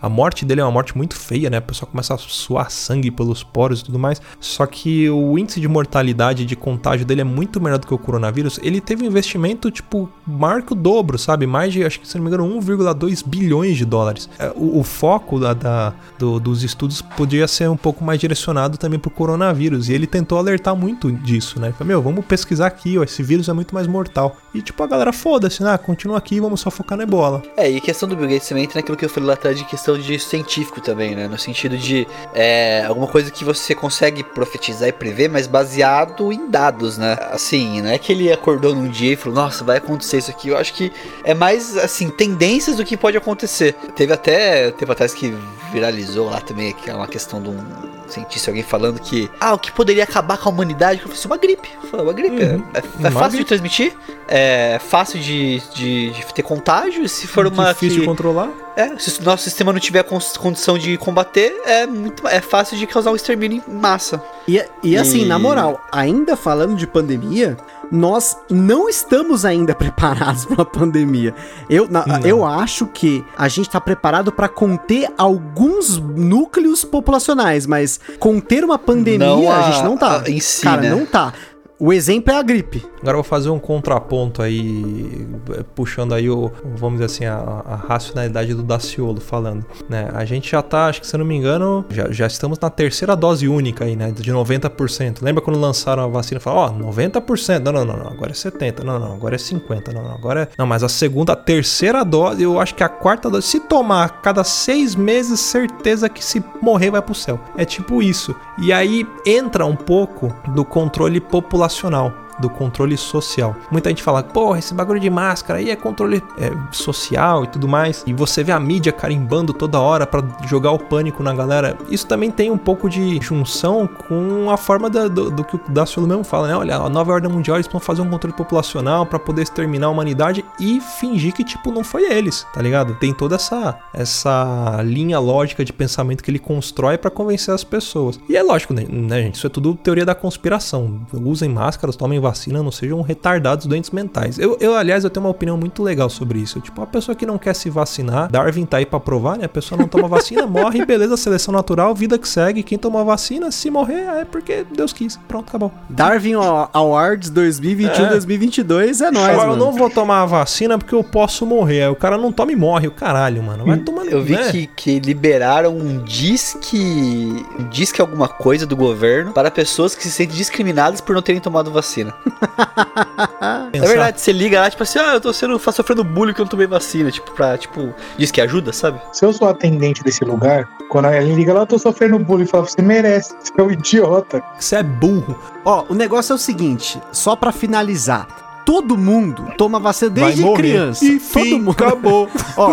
[SPEAKER 2] a morte dele é uma morte muito feia, né? A pessoa começa a suar sangue pelos poros e tudo mais. Só que o índice de mortalidade de contágio dele é muito menor do que o coronavírus. Ele teve um investimento, tipo, marca o dobro, sabe? Mais de, acho que se não me engano, 1,2 bilhões de dólares. É, o, o foco da, da do, dos estudos podia ser um pouco mais direcionado também pro coronavírus. E ele tentou alertar muito disso, né? Falei, meu, vamos pesquisar aqui, ó, esse vírus é muito mais mortal. E tipo, a galera foda-se, né? Continua aqui, vamos só focar na ebola.
[SPEAKER 3] É, e a questão do Bill Gates também entra naquilo que eu falei lá atrás de questão de científico também, né? No sentido de é, alguma coisa que você consegue profetizar e prever, mas baseado em dados, né? Assim, não é que ele acordou num dia e falou, nossa, vai acontecer isso aqui. Eu acho que é mais, assim, tendências do que pode acontecer. Teve até tempo atrás que viralizou lá também, que é uma questão de um cientista, alguém falando que, ah, o que poderia acabar com a humanidade? Eu falei assim, uma gripe. Falei, uma gripe. Uhum. É, é, é fácil gripe. de transmitir, é fácil de, de, de ter contágio, se for uma.
[SPEAKER 2] Difícil
[SPEAKER 3] que,
[SPEAKER 2] de controlar.
[SPEAKER 3] É, se o nosso sistema não tiver condição de combater, é muito é fácil de causar um extermínio em massa.
[SPEAKER 4] E, e assim, e... na moral, ainda falando de pandemia, nós não estamos ainda preparados para uma pandemia. Eu, na, eu acho que a gente está preparado para conter alguns núcleos populacionais, mas conter uma pandemia a, a, gente não tá.
[SPEAKER 3] Em si,
[SPEAKER 4] Cara,
[SPEAKER 3] né?
[SPEAKER 4] não tá. O exemplo é a gripe.
[SPEAKER 2] Agora vou fazer um contraponto aí, puxando aí o, vamos dizer assim, a, a racionalidade do Daciolo falando, né? A gente já tá, acho que se eu não me engano, já, já estamos na terceira dose única aí, né? De 90%. Lembra quando lançaram a vacina e falaram, ó, oh, 90%. Não, não, não, não, agora é 70%. Não, não, agora é 50%. Não, não, agora é... Não, mas a segunda, a terceira dose, eu acho que a quarta dose, se tomar cada seis meses, certeza que se morrer vai pro céu. É tipo isso. E aí entra um pouco do controle populacional do controle social. Muita gente fala, porra, esse bagulho de máscara aí é controle é, social e tudo mais. E você vê a mídia carimbando toda hora para jogar o pânico na galera. Isso também tem um pouco de junção com a forma da, do, do, que o Daciolo mesmo fala, né? Olha, a nova ordem mundial eles vão fazer um controle populacional para poder exterminar a humanidade e fingir que, tipo, não foi eles, tá ligado? Tem toda essa, essa linha lógica de pensamento que ele constrói para convencer as pessoas. E é lógico, né, né, gente? Isso é tudo teoria da conspiração. Usem máscaras, tomem vacina não sejam retardados doentes mentais. Eu, eu, aliás, eu tenho uma opinião muito legal sobre isso. Tipo, a pessoa que não quer se vacinar, Darwin tá aí pra provar, né? A pessoa não toma vacina, morre, beleza, seleção natural, vida que segue. Quem tomou vacina, se morrer, é porque Deus quis. Pronto, acabou.
[SPEAKER 4] Darwin Awards 2021-2022 é, é nóis, Agora,
[SPEAKER 2] eu não vou tomar a vacina porque eu posso morrer. Aí o cara não toma e morre, o caralho, mano. Vai tomando,
[SPEAKER 3] Eu vi né? que, que liberaram um disque, um disque alguma coisa do governo para pessoas que se sentem discriminadas por não terem tomado vacina é verdade, você liga lá, tipo assim, ah, eu tô sendo, sofrendo bullying que eu não tomei vacina, tipo, pra, tipo, diz que ajuda, sabe?
[SPEAKER 5] Se eu sou atendente desse lugar, quando a liga lá, eu tô sofrendo bullying, fala, você merece, você é um idiota.
[SPEAKER 2] Você é burro.
[SPEAKER 4] Ó, o negócio é o seguinte, só pra finalizar, todo mundo toma vacina desde criança.
[SPEAKER 2] E todo mundo. acabou.
[SPEAKER 4] Ó,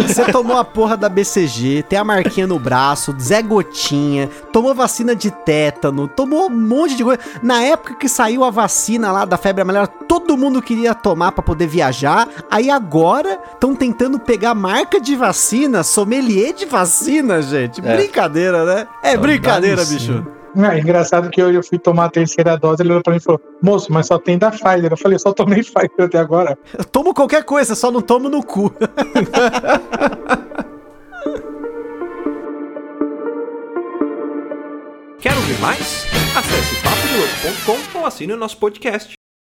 [SPEAKER 4] você tomou a porra da BCG, tem a marquinha no braço, Zé Gotinha, tomou vacina de tétano, tomou um monte de coisa. Na época que saiu a vacina lá da febre amarela, todo mundo queria tomar para poder viajar. Aí agora estão tentando pegar marca de vacina, sommelier de vacina, gente. É. Brincadeira, né? É brincadeira, bicho.
[SPEAKER 5] É engraçado que hoje eu fui tomar a terceira dose, ele olhou pra mim e falou, moço, mas só tem da Pfizer. Eu falei, só tomei Pfizer até agora.
[SPEAKER 4] Eu tomo qualquer coisa, só não tomo no cu.
[SPEAKER 2] Quer ouvir mais? Acesse papodelouco.com ou assine o nosso podcast.